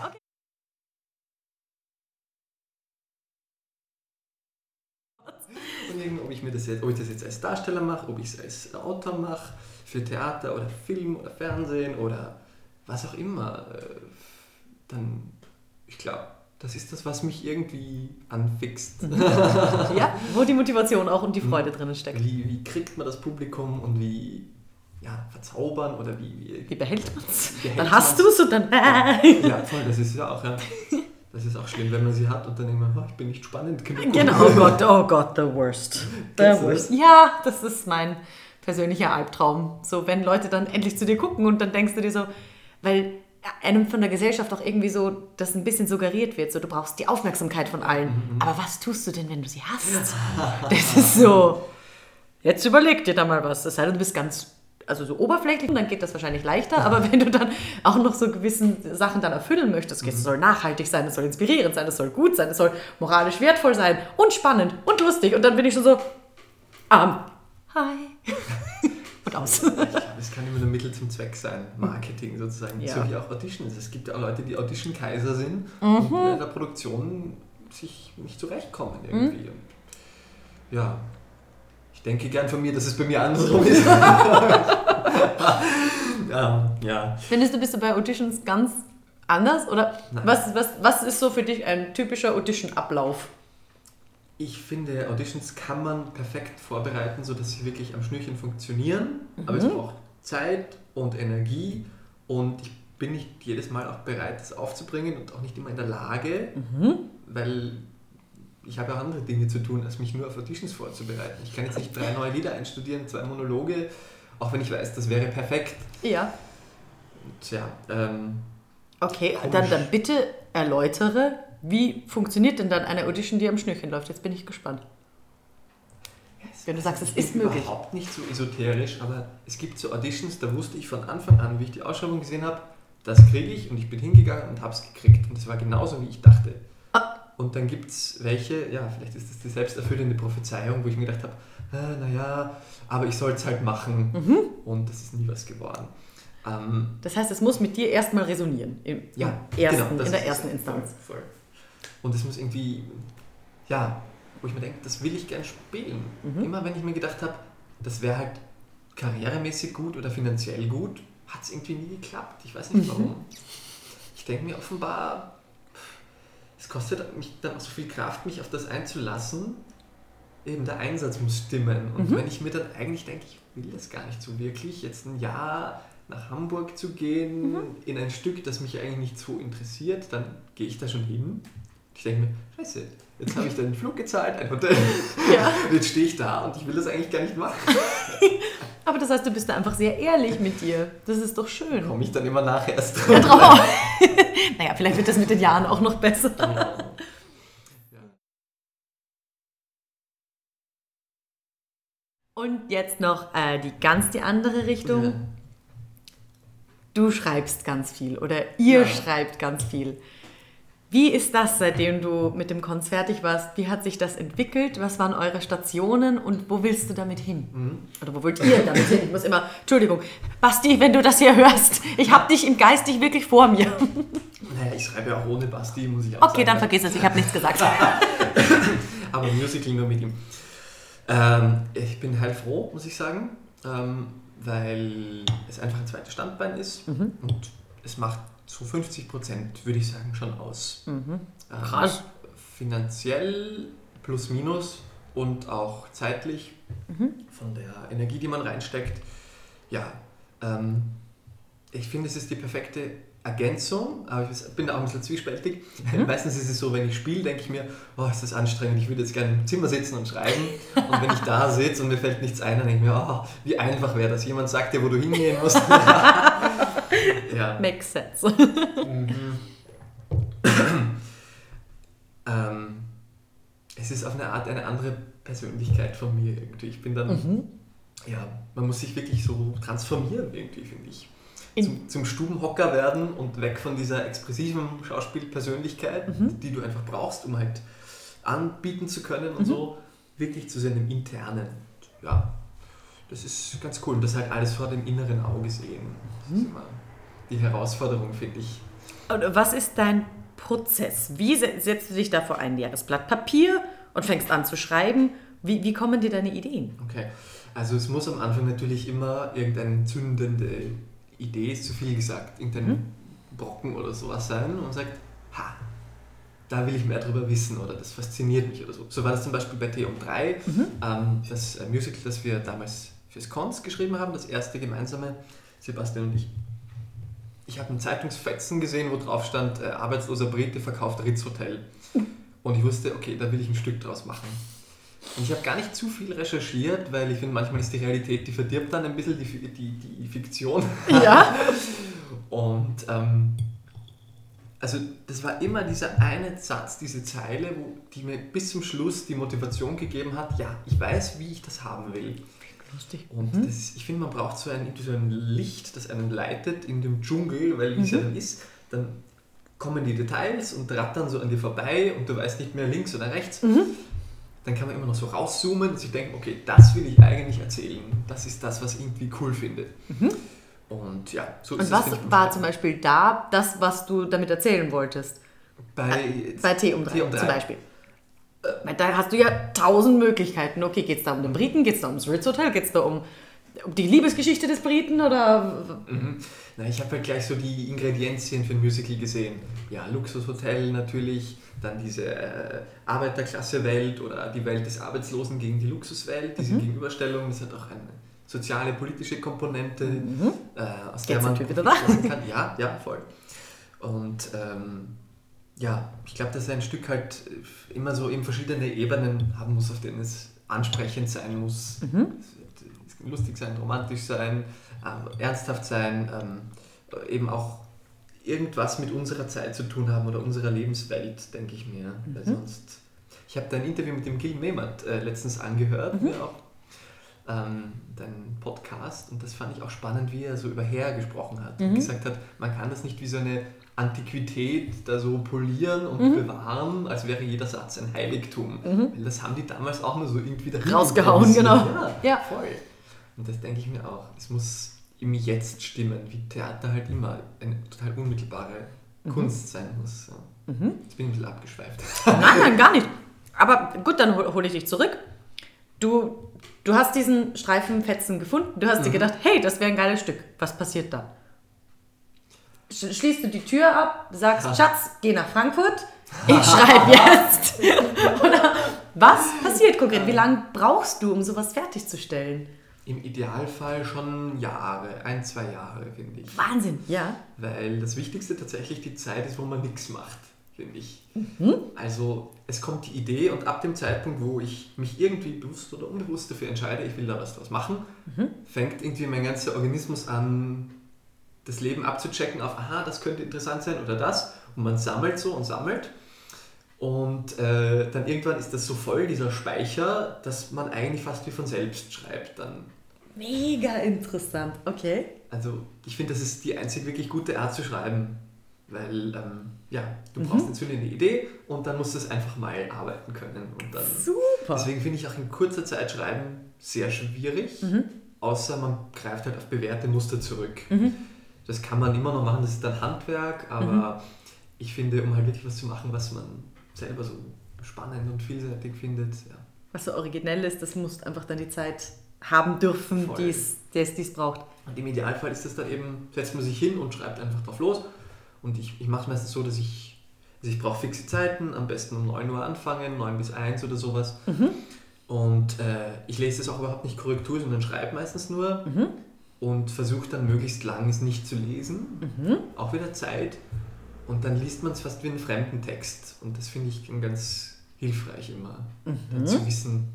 Und irgendwie, ob ich mir das jetzt, ob ich das jetzt als Darsteller mache, ob ich es als Autor mache, für Theater oder Film oder Fernsehen oder was auch immer, äh, dann, ich glaube, das ist das, was mich irgendwie anfixt. Ja, wo die Motivation auch und die Freude drin steckt. Wie, wie kriegt man das Publikum und wie ja, verzaubern oder wie, wie Wie behält man es? Dann hast du es und dann. Ja, voll, das ist ja auch, ja. Das ist auch schlimm, wenn man sie hat und dann immer, oh, ich bin nicht spannend genug. Genau, oh Gott, oh Gott, the worst. The worst. Ja, das ist mein persönlicher Albtraum. So, wenn Leute dann endlich zu dir gucken und dann denkst du dir so, weil einem von der Gesellschaft auch irgendwie so, das ein bisschen suggeriert wird, so du brauchst die Aufmerksamkeit von allen. Mhm, Aber was tust du denn, wenn du sie hast? Das ist so, jetzt überleg dir da mal was. Es sei denn, du bist ganz, also so oberflächlich, dann geht das wahrscheinlich leichter. Aber wenn du dann auch noch so gewissen Sachen dann erfüllen möchtest, okay, es soll nachhaltig sein, es soll inspirierend sein, es soll gut sein, es soll moralisch wertvoll sein und spannend und lustig. Und dann bin ich schon so, ähm, hi. und aus. Ich glaube, es kann immer nur Mittel zum Zweck sein, Marketing sozusagen, Ja. so wie auch Auditions. Es gibt ja auch Leute, die Audition-Kaiser sind Mhm. und in der Produktion sich nicht zurechtkommen irgendwie. Mhm. Und ja, ich denke gern von mir, dass es bei mir andersrum ist. ja, ja. Findest du, bist du bei Auditions ganz anders? Oder Nein. was, was, was ist so für dich ein typischer Audition-Ablauf? Ich finde, Auditions kann man perfekt vorbereiten, sodass sie wirklich am Schnürchen funktionieren. Aber es Mhm. braucht Zeit und Energie und ich bin nicht jedes Mal auch bereit, das aufzubringen und auch nicht immer in der Lage, Mhm. weil ich habe auch andere Dinge zu tun, als mich nur auf Auditions vorzubereiten. Ich kann jetzt nicht drei neue Lieder einstudieren, zwei Monologe, auch wenn ich weiß, das wäre perfekt. Ja. Und ja, ähm, Okay, Komisch. dann, dann bitte erläutere, wie funktioniert denn dann eine Audition, die am Schnürchen läuft? Jetzt bin ich gespannt. Wenn du sagst, es ist möglich. überhaupt nicht so esoterisch, aber es gibt so Auditions, da wusste ich von Anfang an, wie ich die Ausschreibung gesehen habe, das kriege ich und ich bin hingegangen und habe es gekriegt. Und es war genauso, wie ich dachte. Ah. Und dann gibt es welche, ja, vielleicht ist das die selbsterfüllende Prophezeiung, wo ich mir gedacht habe, äh, naja, aber ich soll es halt machen. Mhm. Und das ist nie was geworden. Ähm, Das heißt, es muss mit dir erstmal resonieren. Im, ja, ersten, genau, in der ersten Instanz. Voll, voll. Und es muss irgendwie, ja, wo ich mir denke, das will ich gern spielen. Mhm. Immer wenn ich mir gedacht habe, das wäre halt karrieremäßig gut oder finanziell gut, hat es irgendwie nie geklappt. Ich weiß Mhm. nicht warum. Ich denke mir offenbar, es kostet mich dann auch so viel Kraft, mich auf das einzulassen. Eben der Einsatz muss stimmen. Und Mhm. wenn ich mir dann eigentlich denke, ich will das gar nicht so wirklich, jetzt ein Jahr nach Hamburg zu gehen, Mhm. in ein Stück, das mich eigentlich nicht so interessiert, dann gehe ich da schon hin. Ich denke mir, scheiße, jetzt habe ich da einen Flug gezahlt, ein Hotel. Ja. Jetzt stehe ich da und ich will das eigentlich gar nicht machen. Aber das heißt, du bist da einfach sehr ehrlich mit dir. Das ist doch schön. Komme ich dann immer nachher erst Ja, drauf. naja, vielleicht wird das mit den Jahren auch noch besser. Ja. Und jetzt noch äh, die ganz die andere Richtung. Ja. Du schreibst ganz viel oder ihr Ja. schreibt ganz viel. Wie ist das, seitdem du mit dem Kunst fertig warst? Wie hat sich das entwickelt? Was waren eure Stationen und wo willst du damit hin? Mhm. Oder wo wollt ihr damit hin? Ich muss immer, Entschuldigung, Basti, wenn du das hier hörst, ich habe dich im Geistig wirklich vor mir. Naja, ich schreibe ja auch ohne Basti, muss ich auch sagen. Okay, dann vergiss es, ich habe nichts gesagt. Aber Musical nur mit ihm. Ähm, ich bin heilfroh, muss ich sagen, ähm, weil es einfach ein zweites Standbein ist Mhm. und es macht so 50 Prozent, würde ich sagen, schon aus. Mhm. Ähm, Krass. Finanziell plus minus und auch zeitlich Mhm. von der Energie, die man reinsteckt. Ja, ähm, ich finde, es ist die perfekte Ergänzung, aber ich bin auch ein bisschen zwiespältig. Mhm. Meistens ist es so, wenn ich spiele, denke ich mir, oh, ist das anstrengend, ich würde jetzt gerne im Zimmer sitzen und schreiben. Und wenn ich da sitze und mir fällt nichts ein, dann denke ich mir, oh, wie einfach wäre das. Jemand sagt dir, wo du hingehen musst. ja. Makes sense. Mhm. ähm, es ist auf eine Art eine andere Persönlichkeit von mir irgendwie. Ich bin dann, Mhm. ja, man muss sich wirklich so transformieren irgendwie, finde ich. Zum, zum, Stubenhocker werden und weg von dieser expressiven Schauspielpersönlichkeit, mhm. die du einfach brauchst, um halt anbieten zu können und mhm. so, wirklich zu seinem internen. Ja, das ist ganz cool. Und das halt alles vor dem inneren Auge sehen. Das ist mhm. immer die Herausforderung, finde ich. Und was ist dein Prozess? Wie setzt du dich da vor ein leeres Blatt Papier und fängst an zu schreiben? Wie, wie kommen dir deine Ideen? Okay, also es muss am Anfang natürlich immer irgendeine zündende Idee, ist zu viel gesagt, irgendein mhm. Brocken oder sowas sein und sagt, ha, da will ich mehr darüber wissen oder das fasziniert mich oder so. So war das zum Beispiel bei T um 3, mhm. ähm, das äh, Musical, das wir damals fürs Cons geschrieben haben, das erste gemeinsame, Sebastian und ich. Ich habe einen Zeitungsfetzen gesehen, wo drauf stand, äh, arbeitsloser Brite verkauft Ritz Hotel. Und ich wusste, okay, da will ich ein Stück draus machen. Und ich habe gar nicht zu viel recherchiert, weil ich finde, manchmal ist die Realität, die verdirbt dann ein bisschen die, die, die Fiktion. Ja. und ähm, also das war immer dieser eine Satz, diese Zeile, wo, die mir bis zum Schluss die Motivation gegeben hat, ja, ich weiß, wie ich das haben will. Lustig. Und mhm. das, ich finde, man braucht so ein, so ein Licht, das einen leitet in dem Dschungel, weil wie es ja mhm. dann ist, dann kommen die Details und rattern so an dir vorbei und du weißt nicht mehr links oder rechts. Mhm. Dann kann man immer noch so rauszoomen und sich denken, okay, das will ich eigentlich erzählen. Das ist das, was ich irgendwie cool finde. Mhm. Und ja, so ist Und was war zum Beispiel da das, was du damit erzählen wolltest? Bei, äh, bei T um 3 zum Beispiel. Da hast du ja tausend Möglichkeiten. Okay, geht es da um den Briten? Geht es da ums Ritz Hotel? Geht es da um, um die Liebesgeschichte des Briten? Oder? Mhm. Na, ich habe halt gleich so die Ingredienzien für ein Musical gesehen. Ja, Luxushotel natürlich, dann diese äh, Arbeiterklasse-Welt oder die Welt des Arbeitslosen gegen die Luxuswelt, diese mhm. Gegenüberstellung, das hat auch eine soziale, politische Komponente, mhm. äh, aus der man wieder kann. Ja, ja, voll. Und ähm, ja, ich glaube, dass ein Stück halt immer so eben verschiedene Ebenen haben muss, auf denen es ansprechend sein muss. Mhm. Es kann lustig sein, romantisch sein, äh, ernsthaft sein, ähm, eben auch irgendwas mit unserer Zeit zu tun haben oder unserer Lebenswelt, denke ich mir. Mhm. Weil sonst. Ich habe dein Interview mit dem Gil Mehmet äh, letztens angehört, mhm. auch ähm, deinen Podcast, und das fand ich auch spannend, wie er so über Her gesprochen hat und mhm. gesagt hat, man kann das nicht wie so eine Antiquität da so polieren und mhm. bewahren, als wäre jeder Satz ein Heiligtum. Mhm. Weil das haben die damals auch nur so irgendwie da rausgehauen, genau. Ja, ja, voll. Und das denke ich mir auch. Es muss im Jetzt stimmen, wie Theater halt immer eine total unmittelbare mhm. Kunst sein muss. Ja. Mhm. Jetzt bin ich ein bisschen abgeschweift. Nein, nein, gar nicht. Aber gut, dann hole ich dich zurück. Du, du hast diesen Streifenfetzen gefunden. Du hast dir mhm. gedacht, hey, das wäre ein geiles Stück. Was passiert da? schließt du die Tür ab, sagst, ha. Schatz, geh nach Frankfurt, ich schreibe jetzt. Oder was passiert konkret? Wie lange brauchst du, um sowas fertigzustellen? Im Idealfall schon Jahre, ein, zwei Jahre, finde ich. Wahnsinn, ja. Weil das Wichtigste tatsächlich die Zeit ist, wo man nichts macht, finde ich. Mhm. Also es kommt die Idee und ab dem Zeitpunkt, wo ich mich irgendwie bewusst oder unbewusst dafür entscheide, ich will da was draus machen, mhm. fängt irgendwie mein ganzer Organismus an, das Leben abzuchecken auf, aha, das könnte interessant sein oder das. Und man sammelt so und sammelt. Und äh, dann irgendwann ist das so voll, dieser Speicher, dass man eigentlich fast wie von selbst schreibt dann. Mega interessant, okay. Also ich finde, das ist die einzig wirklich gute Art zu schreiben. Weil, ähm, ja, du mhm. brauchst natürlich eine Idee und dann musst du es einfach mal arbeiten können. Und dann, Super! Deswegen finde ich auch in kurzer Zeit schreiben sehr schwierig, mhm. außer man greift halt auf bewährte Muster zurück. Mhm. Das kann man immer noch machen, das ist dann Handwerk, aber mhm. ich finde, um halt wirklich was zu machen, was man selber so spannend und vielseitig findet. Ja. Was so originell ist, das muss einfach dann die Zeit haben dürfen, die es braucht. Und im Idealfall ist das dann eben, setzt man sich hin und schreibt einfach drauf los. Und ich, ich mache es meistens so, dass ich, also ich brauche fixe Zeiten, am besten um 9 Uhr anfangen, 9 bis 1 oder sowas. Mhm. Und äh, ich lese das auch überhaupt nicht Korrektur, sondern schreibe meistens nur. Mhm und versucht dann möglichst lang es nicht zu lesen, mhm. auch wieder Zeit. Und dann liest man es fast wie einen fremden Text. Und das finde ich ganz hilfreich immer, mhm. zu wissen.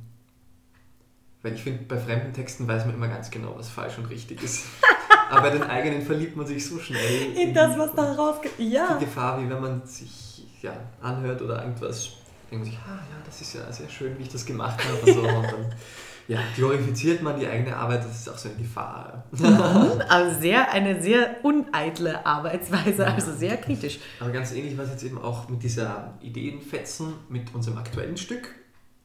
Weil ich finde, bei fremden Texten weiß man immer ganz genau, was falsch und richtig ist. Aber bei den eigenen verliebt man sich so schnell. In, in das, was da rausgeht. Ja. Die Gefahr, wie wenn man sich ja, anhört oder irgendwas, denkt man sich, ah ja, das ist ja sehr schön, wie ich das gemacht habe. Und so. und dann Ja, glorifiziert man die eigene Arbeit, das ist auch so eine Gefahr. Aber sehr, eine sehr uneitle Arbeitsweise, also sehr kritisch. Aber ganz ähnlich war es jetzt eben auch mit dieser Ideenfetzen mit unserem aktuellen Stück.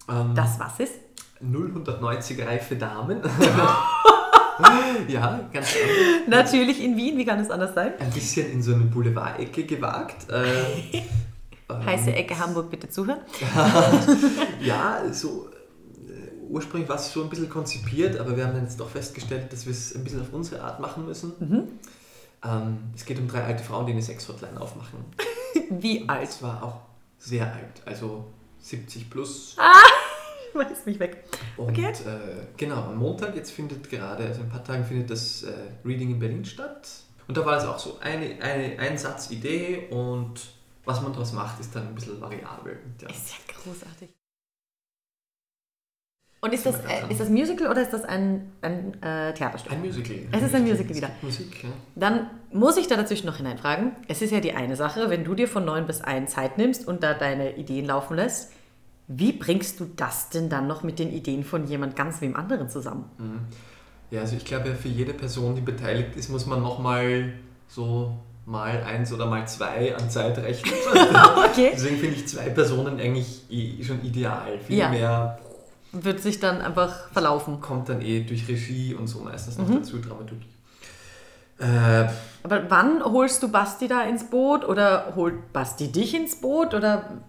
Ähm, Das was ist? 090 reife Damen. ja, ganz anders. Natürlich in Wien, wie kann es anders sein? Ein bisschen in so eine Boulevard-Ecke gewagt. Äh, Heiße Ecke Hamburg, bitte zuhören. ja, so ursprünglich war es so ein bisschen konzipiert, aber wir haben dann jetzt doch festgestellt, dass wir es ein bisschen auf unsere Art machen müssen. Ähm, es geht um drei alte Frauen, die eine Sexhotline aufmachen. Wie alt? Es war auch sehr alt, also 70 plus. Weiß mich weg. Und Okay. äh, genau, am Montag jetzt findet gerade, also in ein paar Tagen findet das äh, Reading in Berlin statt. Und da war es auch so eine, eine ein Satz Idee und was man daraus macht, ist dann ein bisschen variabel. Ja. Ist ja großartig. Und ist das, äh, ist das Musical oder ist das ein, ein äh, Theaterstück? Ein Musical. Es ist ein Musical wieder. Musik, ja. Dann muss ich da dazwischen noch hineinfragen. Es ist ja die eine Sache, wenn du dir von 9 bis 1 Zeit nimmst und da deine Ideen laufen lässt, wie bringst du das denn dann noch mit den Ideen von jemand ganz wem anderen zusammen? Ja, also ich glaube, für jede Person, die beteiligt ist, muss man nochmal so mal eins oder mal zwei an Zeit rechnen. Okay. Deswegen finde ich zwei Personen eigentlich schon ideal. Viel Ja. mehr Wird sich dann einfach verlaufen. kommt dann eh durch Regie und so meistens noch Mhm. dazu, Dramaturgie. Äh, Aber wann holst du Basti da ins Boot oder holt Basti dich ins Boot oder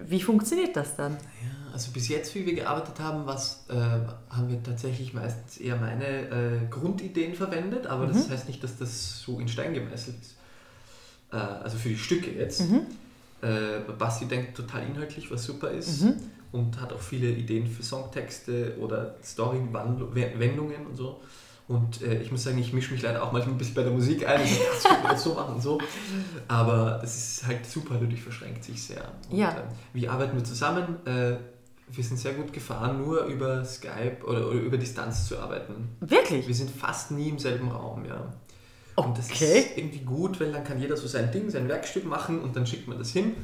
wie funktioniert das dann? ja, also bis jetzt, wie wir gearbeitet haben, was, äh, haben wir tatsächlich meistens eher meine äh, Grundideen verwendet, aber Mhm. das heißt nicht, dass das so in Stein gemeißelt ist. Äh, also für die Stücke jetzt. Mhm. Äh, Basti denkt total inhaltlich, was super ist Mhm. und hat auch viele Ideen für Songtexte oder Story-Wendungen und so. Und äh, ich muss sagen, ich mische mich leider auch manchmal ein bisschen bei der Musik ein. Ich das jetzt so machen und so. Aber das ist halt super, dadurch verschränkt sich sehr. Und, Ja. äh, wie arbeiten wir zusammen? Äh, wir sind sehr gut gefahren, nur über Skype oder, oder über Distanz zu arbeiten. Wirklich? Wir sind fast nie im selben Raum, ja. Und das Okay. ist irgendwie gut, weil dann kann jeder so sein Ding, sein Werkstück machen und dann schickt man das hin.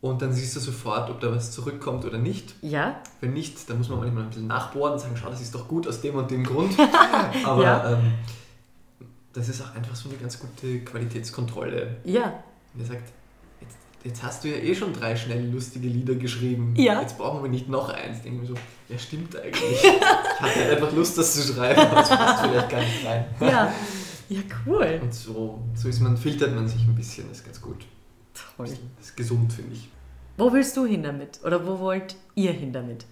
Und dann siehst du sofort, ob da was zurückkommt oder nicht. Ja? Wenn nicht, dann muss man manchmal ein bisschen nachbohren und sagen, schau, das ist doch gut aus dem und dem Grund. Aber Ja. ähm, das ist auch einfach so eine ganz gute Qualitätskontrolle. Ja. Und er sagt, jetzt, jetzt hast du ja eh schon drei schnell lustige Lieder geschrieben. Ja. Jetzt brauchen wir nicht noch eins. Denke ich mir so, ja stimmt eigentlich. ich hatte halt einfach Lust, das zu schreiben, aber das passt vielleicht gar nicht rein. Ja. Ja, cool. Und so, so ist man, filtert man sich ein bisschen, das ist ganz gut. Toll. Das ist gesund, finde ich. Wo willst du hin damit? Oder wo wollt ihr hin damit?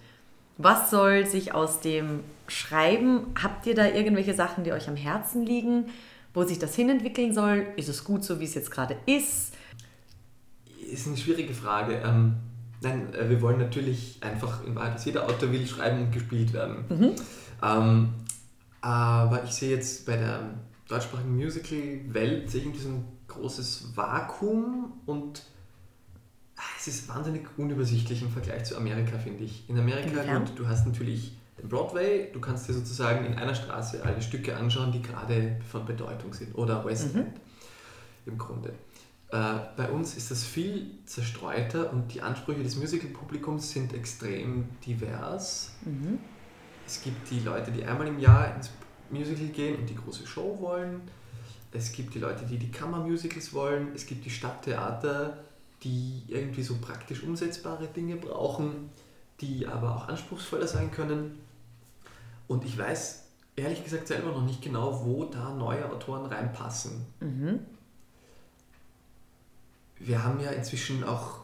Was soll sich aus dem Schreiben, habt ihr da irgendwelche Sachen, die euch am Herzen liegen, wo sich das hinentwickeln soll? Ist es gut so, wie es jetzt gerade ist? Ist eine schwierige Frage. Ähm, nein, äh, wir wollen natürlich einfach in Wahrheit, dass jeder Autor will schreiben und gespielt werden. Ähm, aber ich sehe jetzt bei der deutschsprachigen Musical-Welt sehe ich irgendwie so ein großes Vakuum und ah, es ist wahnsinnig unübersichtlich im Vergleich zu Amerika, finde ich. In Amerika, gut, du hast natürlich den Broadway, du kannst dir sozusagen in einer Straße alle Stücke anschauen, die gerade von Bedeutung sind. Oder West Mhm. End im Grunde. Äh, bei uns ist das viel zerstreuter und die Ansprüche des Musical-Publikums sind extrem divers. Mhm. Es gibt die Leute, die einmal im Jahr ins Musical gehen und die große Show wollen. Es gibt die Leute, die die Kammermusicals wollen. Es gibt die Stadttheater, die irgendwie so praktisch umsetzbare Dinge brauchen, die aber auch anspruchsvoller sein können. Und ich weiß ehrlich gesagt selber noch nicht genau, wo da neue Autoren reinpassen. Mhm. Wir haben ja inzwischen auch,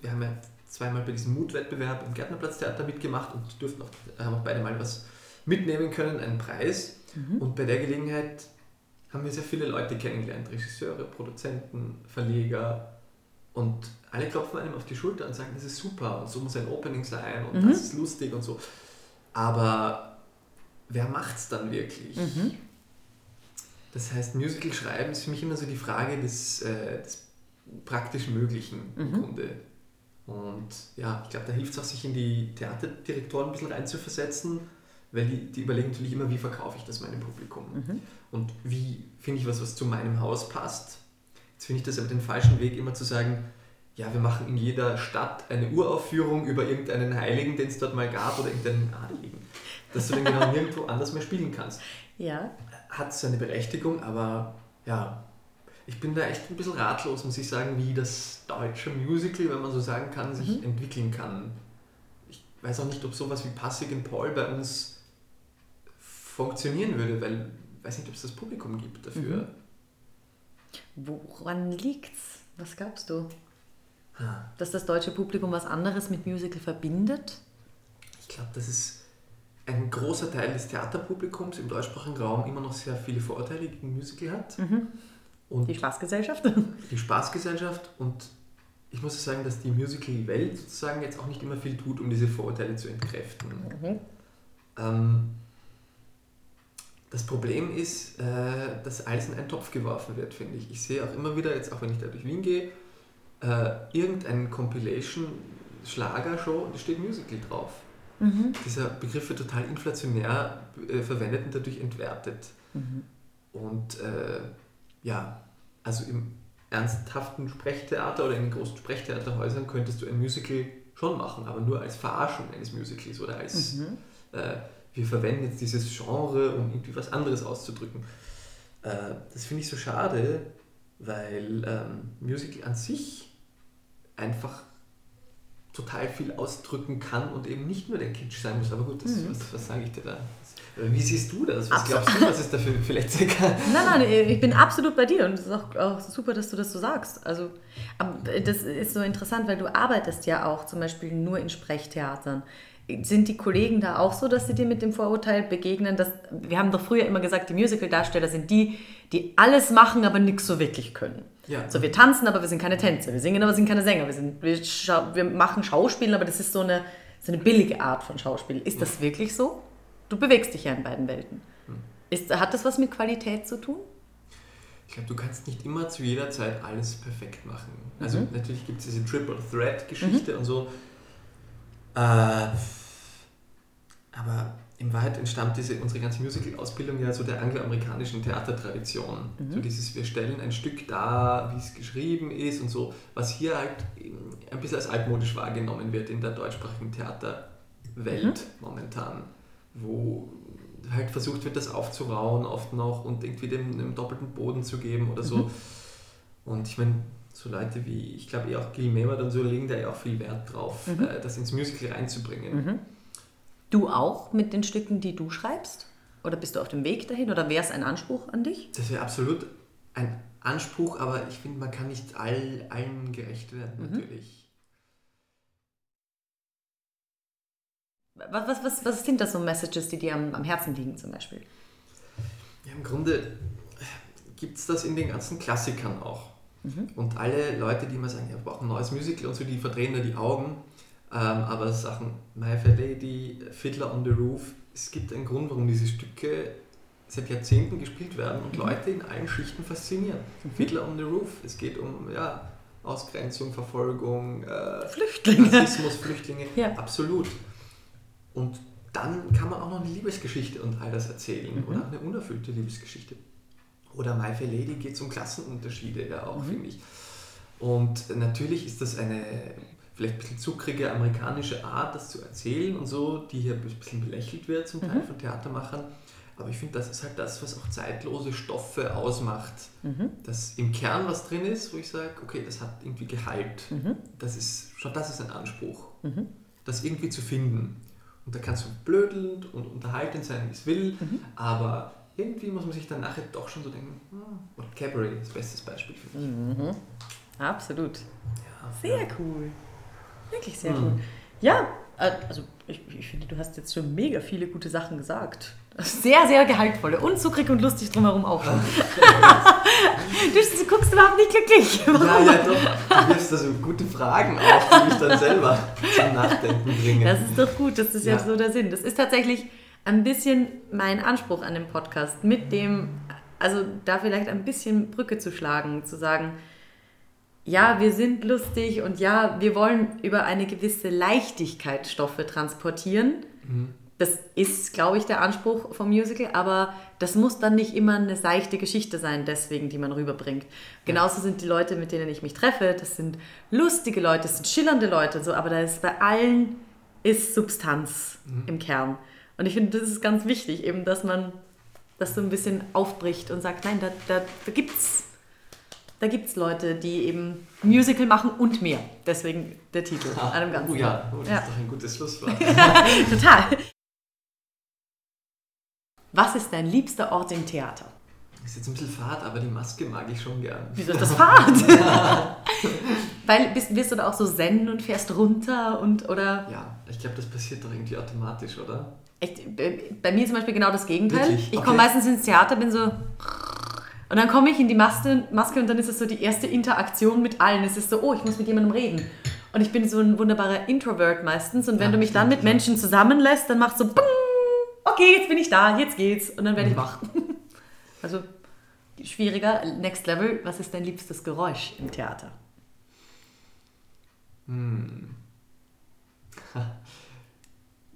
wir haben ja zweimal bei diesem Mutwettbewerb im Gärtnerplatztheater mitgemacht und durften auch, haben auch beide mal was mitnehmen können, einen Preis. Mhm. Und bei der Gelegenheit haben wir sehr viele Leute kennengelernt, Regisseure, Produzenten, Verleger und alle klopfen einem auf die Schulter und sagen, das ist super und so muss ein Opening sein und Mhm. das ist lustig und so. Aber wer macht's dann wirklich? Mhm. Das heißt, Musical schreiben ist für mich immer so die Frage des, äh, des praktisch Möglichen im Mhm. Grunde. Und ja, ich glaube, da hilft es auch, sich in die Theaterdirektoren ein bisschen reinzuversetzen, weil die, die überlegen natürlich immer, wie verkaufe ich das meinem Publikum Mhm. und wie finde ich was, was zu meinem Haus passt. Jetzt finde ich das aber den falschen Weg, immer zu sagen, ja, wir machen in jeder Stadt eine Uraufführung über irgendeinen Heiligen, den es dort mal gab oder irgendeinen Adeligen. dass du den genau nirgendwo anders mehr spielen kannst. Ja. Hat seine Berechtigung, aber ja, ich bin da echt ein bisschen ratlos, muss ich sagen, wie das deutsche Musical, wenn man so sagen kann, sich Mhm. entwickeln kann. Ich weiß auch nicht, ob sowas wie Passig in Paul bei uns funktionieren würde, weil ich weiß nicht, ob es das Publikum gibt dafür. Woran liegt's? Was glaubst du? Ah, Dass das deutsche Publikum was anderes mit Musical verbindet? Ich glaube, dass es ein großer Teil des Theaterpublikums im deutschsprachigen Raum immer noch sehr viele Vorurteile gegen Musical hat. Und Die Spaßgesellschaft? die Spaßgesellschaft und ich muss sagen, dass die Musical-Welt sozusagen jetzt auch nicht immer viel tut, um diese Vorurteile zu entkräften. Mhm. Ähm, das Problem ist, äh, dass alles in einen Topf geworfen wird, finde ich. Ich sehe auch immer wieder, jetzt auch wenn ich da durch Wien gehe, äh, irgendein Compilation-Schlager-Show und es steht Musical drauf. Mhm. Dieser Begriff wird total inflationär äh, verwendet und dadurch entwertet. Mhm. Und äh, ja, also im ernsthaften Sprechtheater oder in großen Sprechtheaterhäusern könntest du ein Musical schon machen, aber nur als Verarschung eines Musicals oder als Mhm. äh, wir verwenden jetzt dieses Genre, um irgendwie was anderes auszudrücken. Äh, das finde ich so schade, weil ähm, Musical an sich einfach total viel ausdrücken kann und eben nicht nur der Kitsch sein muss. Aber gut, das, Mhm. was, was sage ich dir da? Wie siehst du das? Was Absolut. glaubst du, was es dafür vielleicht sein kann? Nein, nein, ich bin absolut bei dir und es ist auch, auch super, dass du das so sagst. Also, aber das ist so interessant, weil du arbeitest ja auch zum Beispiel nur in Sprechtheatern. Sind die Kollegen da auch so, dass sie dir mit dem Vorurteil begegnen? Dass, wir haben doch früher immer gesagt, die Musicaldarsteller sind die, die alles machen, aber nichts so wirklich können. Ja. So, wir tanzen, aber wir sind keine Tänzer. Wir singen, aber wir sind keine Sänger. Wir, sind, wir, wir machen Schauspiel, aber das ist so eine, so eine billige Art von Schauspiel. Ist das wirklich so? Du bewegst dich ja in beiden Welten. Ist, hat das was mit Qualität zu tun? Ich glaube, du kannst nicht immer zu jeder Zeit alles perfekt machen. Also natürlich gibt es diese Triple Threat Geschichte und so. Äh, aber in Wahrheit entstammt diese, unsere ganze Musical-Ausbildung ja so der angloamerikanischen Theatertradition. So dieses, wir stellen ein Stück dar, wie es geschrieben ist und so, was hier halt ein bisschen als altmodisch wahrgenommen wird in der deutschsprachigen Theaterwelt momentan, wo halt versucht wird, das aufzurauen oft noch und irgendwie dem, dem doppelten Boden zu geben oder so. Und ich meine, so Leute wie, ich glaube eh auch Gil Mehmet und so legen da ja auch viel Wert drauf, äh, das ins Musical reinzubringen. Du auch mit den Stücken, die du schreibst? Oder bist du auf dem Weg dahin? Oder wäre es ein Anspruch an dich? Das wäre absolut ein Anspruch, aber ich finde, man kann nicht all, allen gerecht werden, natürlich. Was, was, was, was sind das so Messages, die dir am, am Herzen liegen zum Beispiel? Ja, im Grunde gibt es das in den ganzen Klassikern auch. Und alle Leute, die immer sagen, ja, wir brauchen ein neues Musical und so, die verdrehen da die Augen. Ähm, aber Sachen My Fair Lady, Fiddler on the Roof, es gibt einen Grund, warum diese Stücke seit Jahrzehnten gespielt werden und Leute in allen Schichten faszinieren. Fiddler on the Roof, es geht um ja, Ausgrenzung, Verfolgung, äh, Flüchtlinge. Rassismus, Flüchtlinge, Ja. absolut. Und dann kann man auch noch eine Liebesgeschichte und all das erzählen Mhm. oder eine unerfüllte Liebesgeschichte. Oder My Fair Lady geht es um Klassenunterschiede ja Mhm. auch, finde ich. Und natürlich ist das eine vielleicht ein bisschen zuckrige amerikanische Art, das zu erzählen und so, die hier ein bisschen belächelt wird zum Teil Mhm. von Theatermachern. Aber ich finde, das ist halt das, was auch zeitlose Stoffe ausmacht. Mhm. Dass im Kern was drin ist, wo ich sage, okay, das hat irgendwie Gehalt. Mhm. Das ist schon das ist ein Anspruch, Mhm. das irgendwie zu finden. Und da kannst du blödelnd und unterhaltend sein, wie es will, Mhm. aber irgendwie muss man sich dann nachher doch schon so denken, hm, oder Cabaret, das bestes Beispiel für mich. Mhm. Absolut. Ja, Sehr ja. cool. Wirklich sehr Mhm. cool. Ja, äh, also ich, ich finde, du hast jetzt schon mega viele gute Sachen gesagt. Sehr, sehr gehaltvolle und zuckrig und lustig drumherum auch schon. du, du guckst überhaupt nicht glücklich. Ja, ja, doch. Du wirfst da so gute Fragen auf, die mich dann selber zum Nachdenken bringen. Das ist doch gut, das ist ja, Ja. so der Sinn. Das ist tatsächlich ein bisschen mein Anspruch an dem Podcast, mit dem, also da vielleicht ein bisschen Brücke zu schlagen, zu sagen, ja, wir sind lustig und ja, wir wollen über eine gewisse Leichtigkeit Stoffe transportieren. Mhm. Das ist, glaube ich, der Anspruch vom Musical, aber das muss dann nicht immer eine seichte Geschichte sein, deswegen, die man rüberbringt. Genauso sind die Leute, mit denen ich mich treffe, das sind lustige Leute, das sind schillernde Leute, so, aber da ist bei allen ist Substanz im Kern. Und ich finde, das ist ganz wichtig, eben, dass man das so ein bisschen aufbricht und sagt, nein, da, da, da gibt's da gibt es Leute, die eben Musical machen und mehr. Deswegen der Titel. Ah, einem Ganzen. oh ja, oh, das Ja. ist doch ein gutes Schlusswort. Total. Was ist dein liebster Ort im Theater? Ist jetzt ein bisschen fad, aber die Maske mag ich schon gern. Wieso ist das Fahrt? Weil bist, wirst du da auch so zen und fährst runter und oder Ja, ich glaube, das passiert doch irgendwie automatisch, oder? Echt, bei mir zum Beispiel genau das Gegenteil. Wirklich? Ich Okay. komme meistens ins Theater, bin so und dann komme ich in die Maske, Maske und dann ist es so die erste Interaktion mit allen. Es ist so, oh, ich muss mit jemandem reden. Und ich bin so ein wunderbarer Introvert meistens. Und wenn Ja, du mich dann mit. Menschen zusammenlässt, dann machst du so, bing, okay, jetzt bin ich da, jetzt geht's. Und dann werde ich Mhm. wach. Also schwieriger, next level. Was ist dein liebstes Geräusch im Theater? Hm.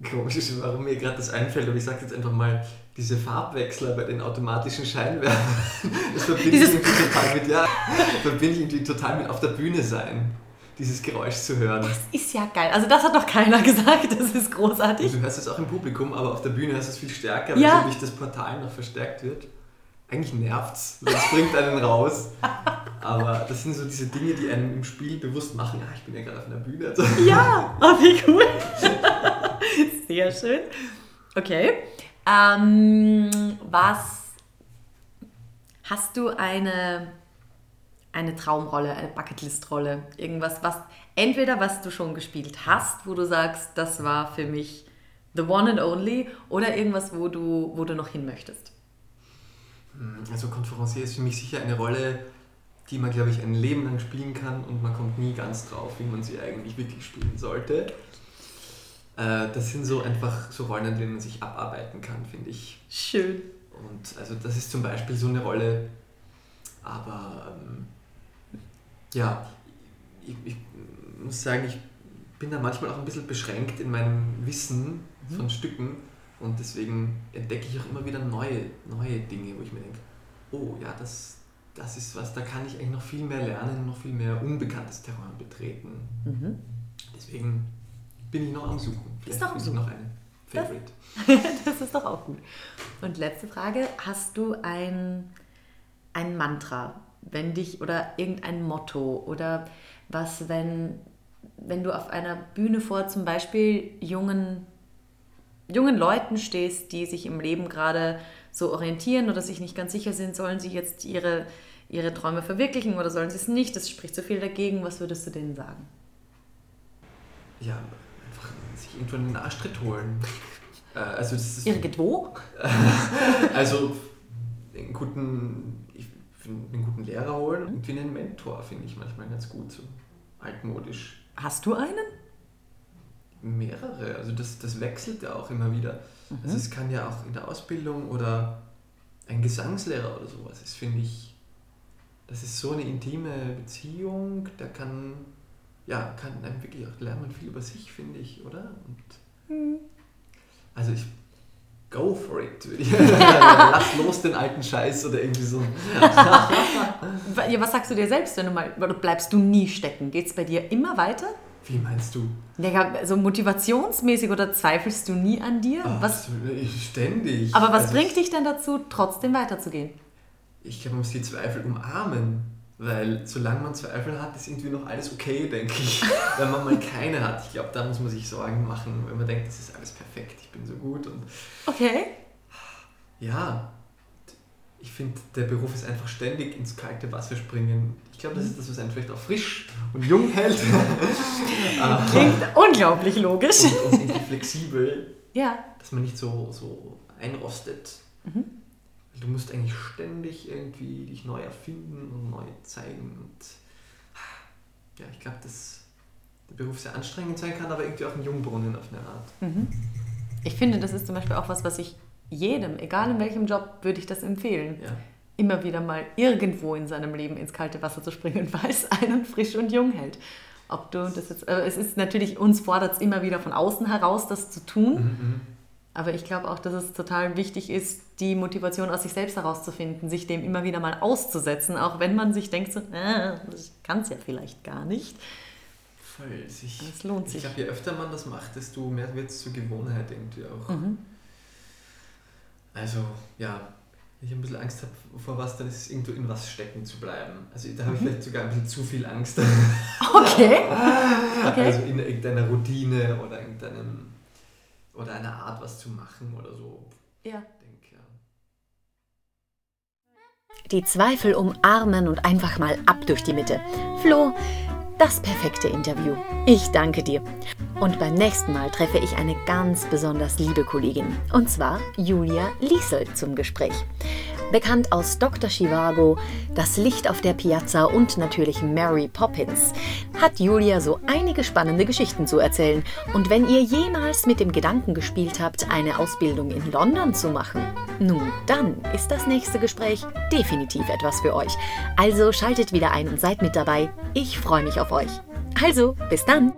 Komisch ist, warum mir gerade das einfällt, aber ich sage jetzt einfach mal, diese Farbwechsler bei den automatischen Scheinwerfern, das verbinde ich irgendwie total mit, ja, verbinde ich irgendwie total mit auf der Bühne sein, dieses Geräusch zu hören. Ist ja geil. Also das hat doch keiner gesagt. Das ist großartig. Du hörst es auch im Publikum, aber auf der Bühne hörst du es viel stärker, weil Ja. durch das Portal noch verstärkt wird. Eigentlich nervt's, weil es bringt einen raus. Aber das sind so diese Dinge, die einem im Spiel bewusst machen, ah, ich bin ja gerade auf einer Bühne. Also, Ja, oh, wie cool. Sehr schön. Okay. Ähm, was hast du eine, eine Traumrolle, eine Bucketlist-Rolle? Irgendwas, was entweder was du schon gespielt hast, wo du sagst, das war für mich the one and only, oder irgendwas, wo du, wo du noch hin möchtest? Also Konferencier ist für mich sicher eine Rolle, die man, glaube ich, ein Leben lang spielen kann und man kommt nie ganz drauf, wie man sie eigentlich wirklich spielen sollte. Äh, Das sind so einfach so Rollen, an denen man sich abarbeiten kann, finde ich. Schön. Und also das ist zum Beispiel so eine Rolle, aber ähm, ja, ich, ich muss sagen, ich bin da manchmal auch ein bisschen beschränkt in meinem Wissen von Stücken und deswegen entdecke ich auch immer wieder neue, neue Dinge, wo ich mir denke, oh ja, das, das ist was, da kann ich eigentlich noch viel mehr lernen, noch viel mehr unbekanntes Terrain betreten. Mhm. Deswegen bin ich noch am Suchen. Vielleicht doch am Suchen. noch einen Favorite. Das ist doch auch gut. Und letzte Frage, hast du ein, ein Mantra, wenn dich oder irgendein Motto oder was, wenn, wenn du auf einer Bühne vor zum Beispiel jungen, jungen Leuten stehst, die sich im Leben gerade so orientieren oder sich nicht ganz sicher sind, sollen sie jetzt ihre, ihre Träume verwirklichen oder sollen sie es nicht? Das spricht so viel dagegen. Was würdest du denen sagen? Ja, sich irgendwo einen Arschtritt holen. Äh, also das ist Irgendwo? Also einen guten, ich finde, einen guten Lehrer holen und irgendwie einen Mentor finde ich manchmal ganz gut, so altmodisch. Hast du einen? Mehrere, also das, das wechselt ja auch immer wieder. Also es kann ja auch in der Ausbildung oder ein Gesangslehrer oder sowas ist, finde ich, das ist so eine intime Beziehung, da kann, ja, kann einem wirklich auch lernen viel über sich, finde ich, oder? Und also ich go for it. ich- Lass los den alten Scheiß oder irgendwie so. Ja, was sagst du dir selbst, wenn du mal, bleibst du nie stecken? Geht es bei dir immer weiter? Wie meinst du? Ja, so motivationsmäßig oder zweifelst du nie an dir? Ah, was, ich- Ständig. aber was Also bringt dich denn dazu, trotzdem weiterzugehen? Ich glaube, man muss die Zweifel umarmen. Weil solange man Zweifel hat, ist irgendwie noch alles okay, denke ich. Wenn man mal keine hat, ich glaube, da muss man sich Sorgen machen, wenn man denkt, das ist alles perfekt, ich bin so gut. Und Okay. ja, ich finde, der Beruf ist einfach ständig ins kalte Wasser springen. Ich glaube, das ist das, was einen vielleicht auch frisch und jung hält. Klingt unglaublich logisch. und, und irgendwie flexibel, Ja. dass man nicht so, so einrostet. Mhm. Du musst eigentlich ständig irgendwie dich neu erfinden und neu zeigen. Und ja, ich glaube, dass der Beruf sehr anstrengend sein kann, aber irgendwie auch ein Jungbrunnen auf eine Art. Mhm. Ich finde, das ist zum Beispiel auch was, was ich jedem, egal in welchem Job, würde ich das empfehlen. Ja. Immer wieder mal irgendwo in seinem Leben ins kalte Wasser zu springen, weil es einen frisch und jung hält. Ob du das jetzt, äh, es ist natürlich, uns fordert es immer wieder von außen heraus, das zu tun. Mhm. Aber ich glaube auch, dass es total wichtig ist, die Motivation aus sich selbst herauszufinden, sich dem immer wieder mal auszusetzen, auch wenn man sich denkt, so, äh, das kann es ja vielleicht gar nicht. Voll. Sich, Es lohnt ich sich. glaube, je öfter man das macht, desto mehr wird es zur Gewohnheit irgendwie auch. Mhm. Also, ja, wenn ich ein bisschen Angst habe vor was, dann ist es irgendwo in was stecken zu bleiben. Also da habe ich vielleicht sogar ein bisschen zu viel Angst. Okay. okay. Also in irgendeiner Routine oder irgendeinem oder einer Art, was zu machen oder so. Ja. Die Zweifel umarmen und einfach mal ab durch die Mitte. Flo, das perfekte Interview. Ich danke dir. Und beim nächsten Mal treffe ich eine ganz besonders liebe Kollegin, und zwar Julia Liesel zum Gespräch. Bekannt aus Dr. Chivago, Das Licht auf der Piazza und natürlich Mary Poppins, hat Julia so einige spannende Geschichten zu erzählen. Und wenn ihr jemals mit dem Gedanken gespielt habt, eine Ausbildung in London zu machen, nun, dann ist das nächste Gespräch definitiv etwas für euch. Also schaltet wieder ein und seid mit dabei. Ich freue mich auf euch. Also, bis dann!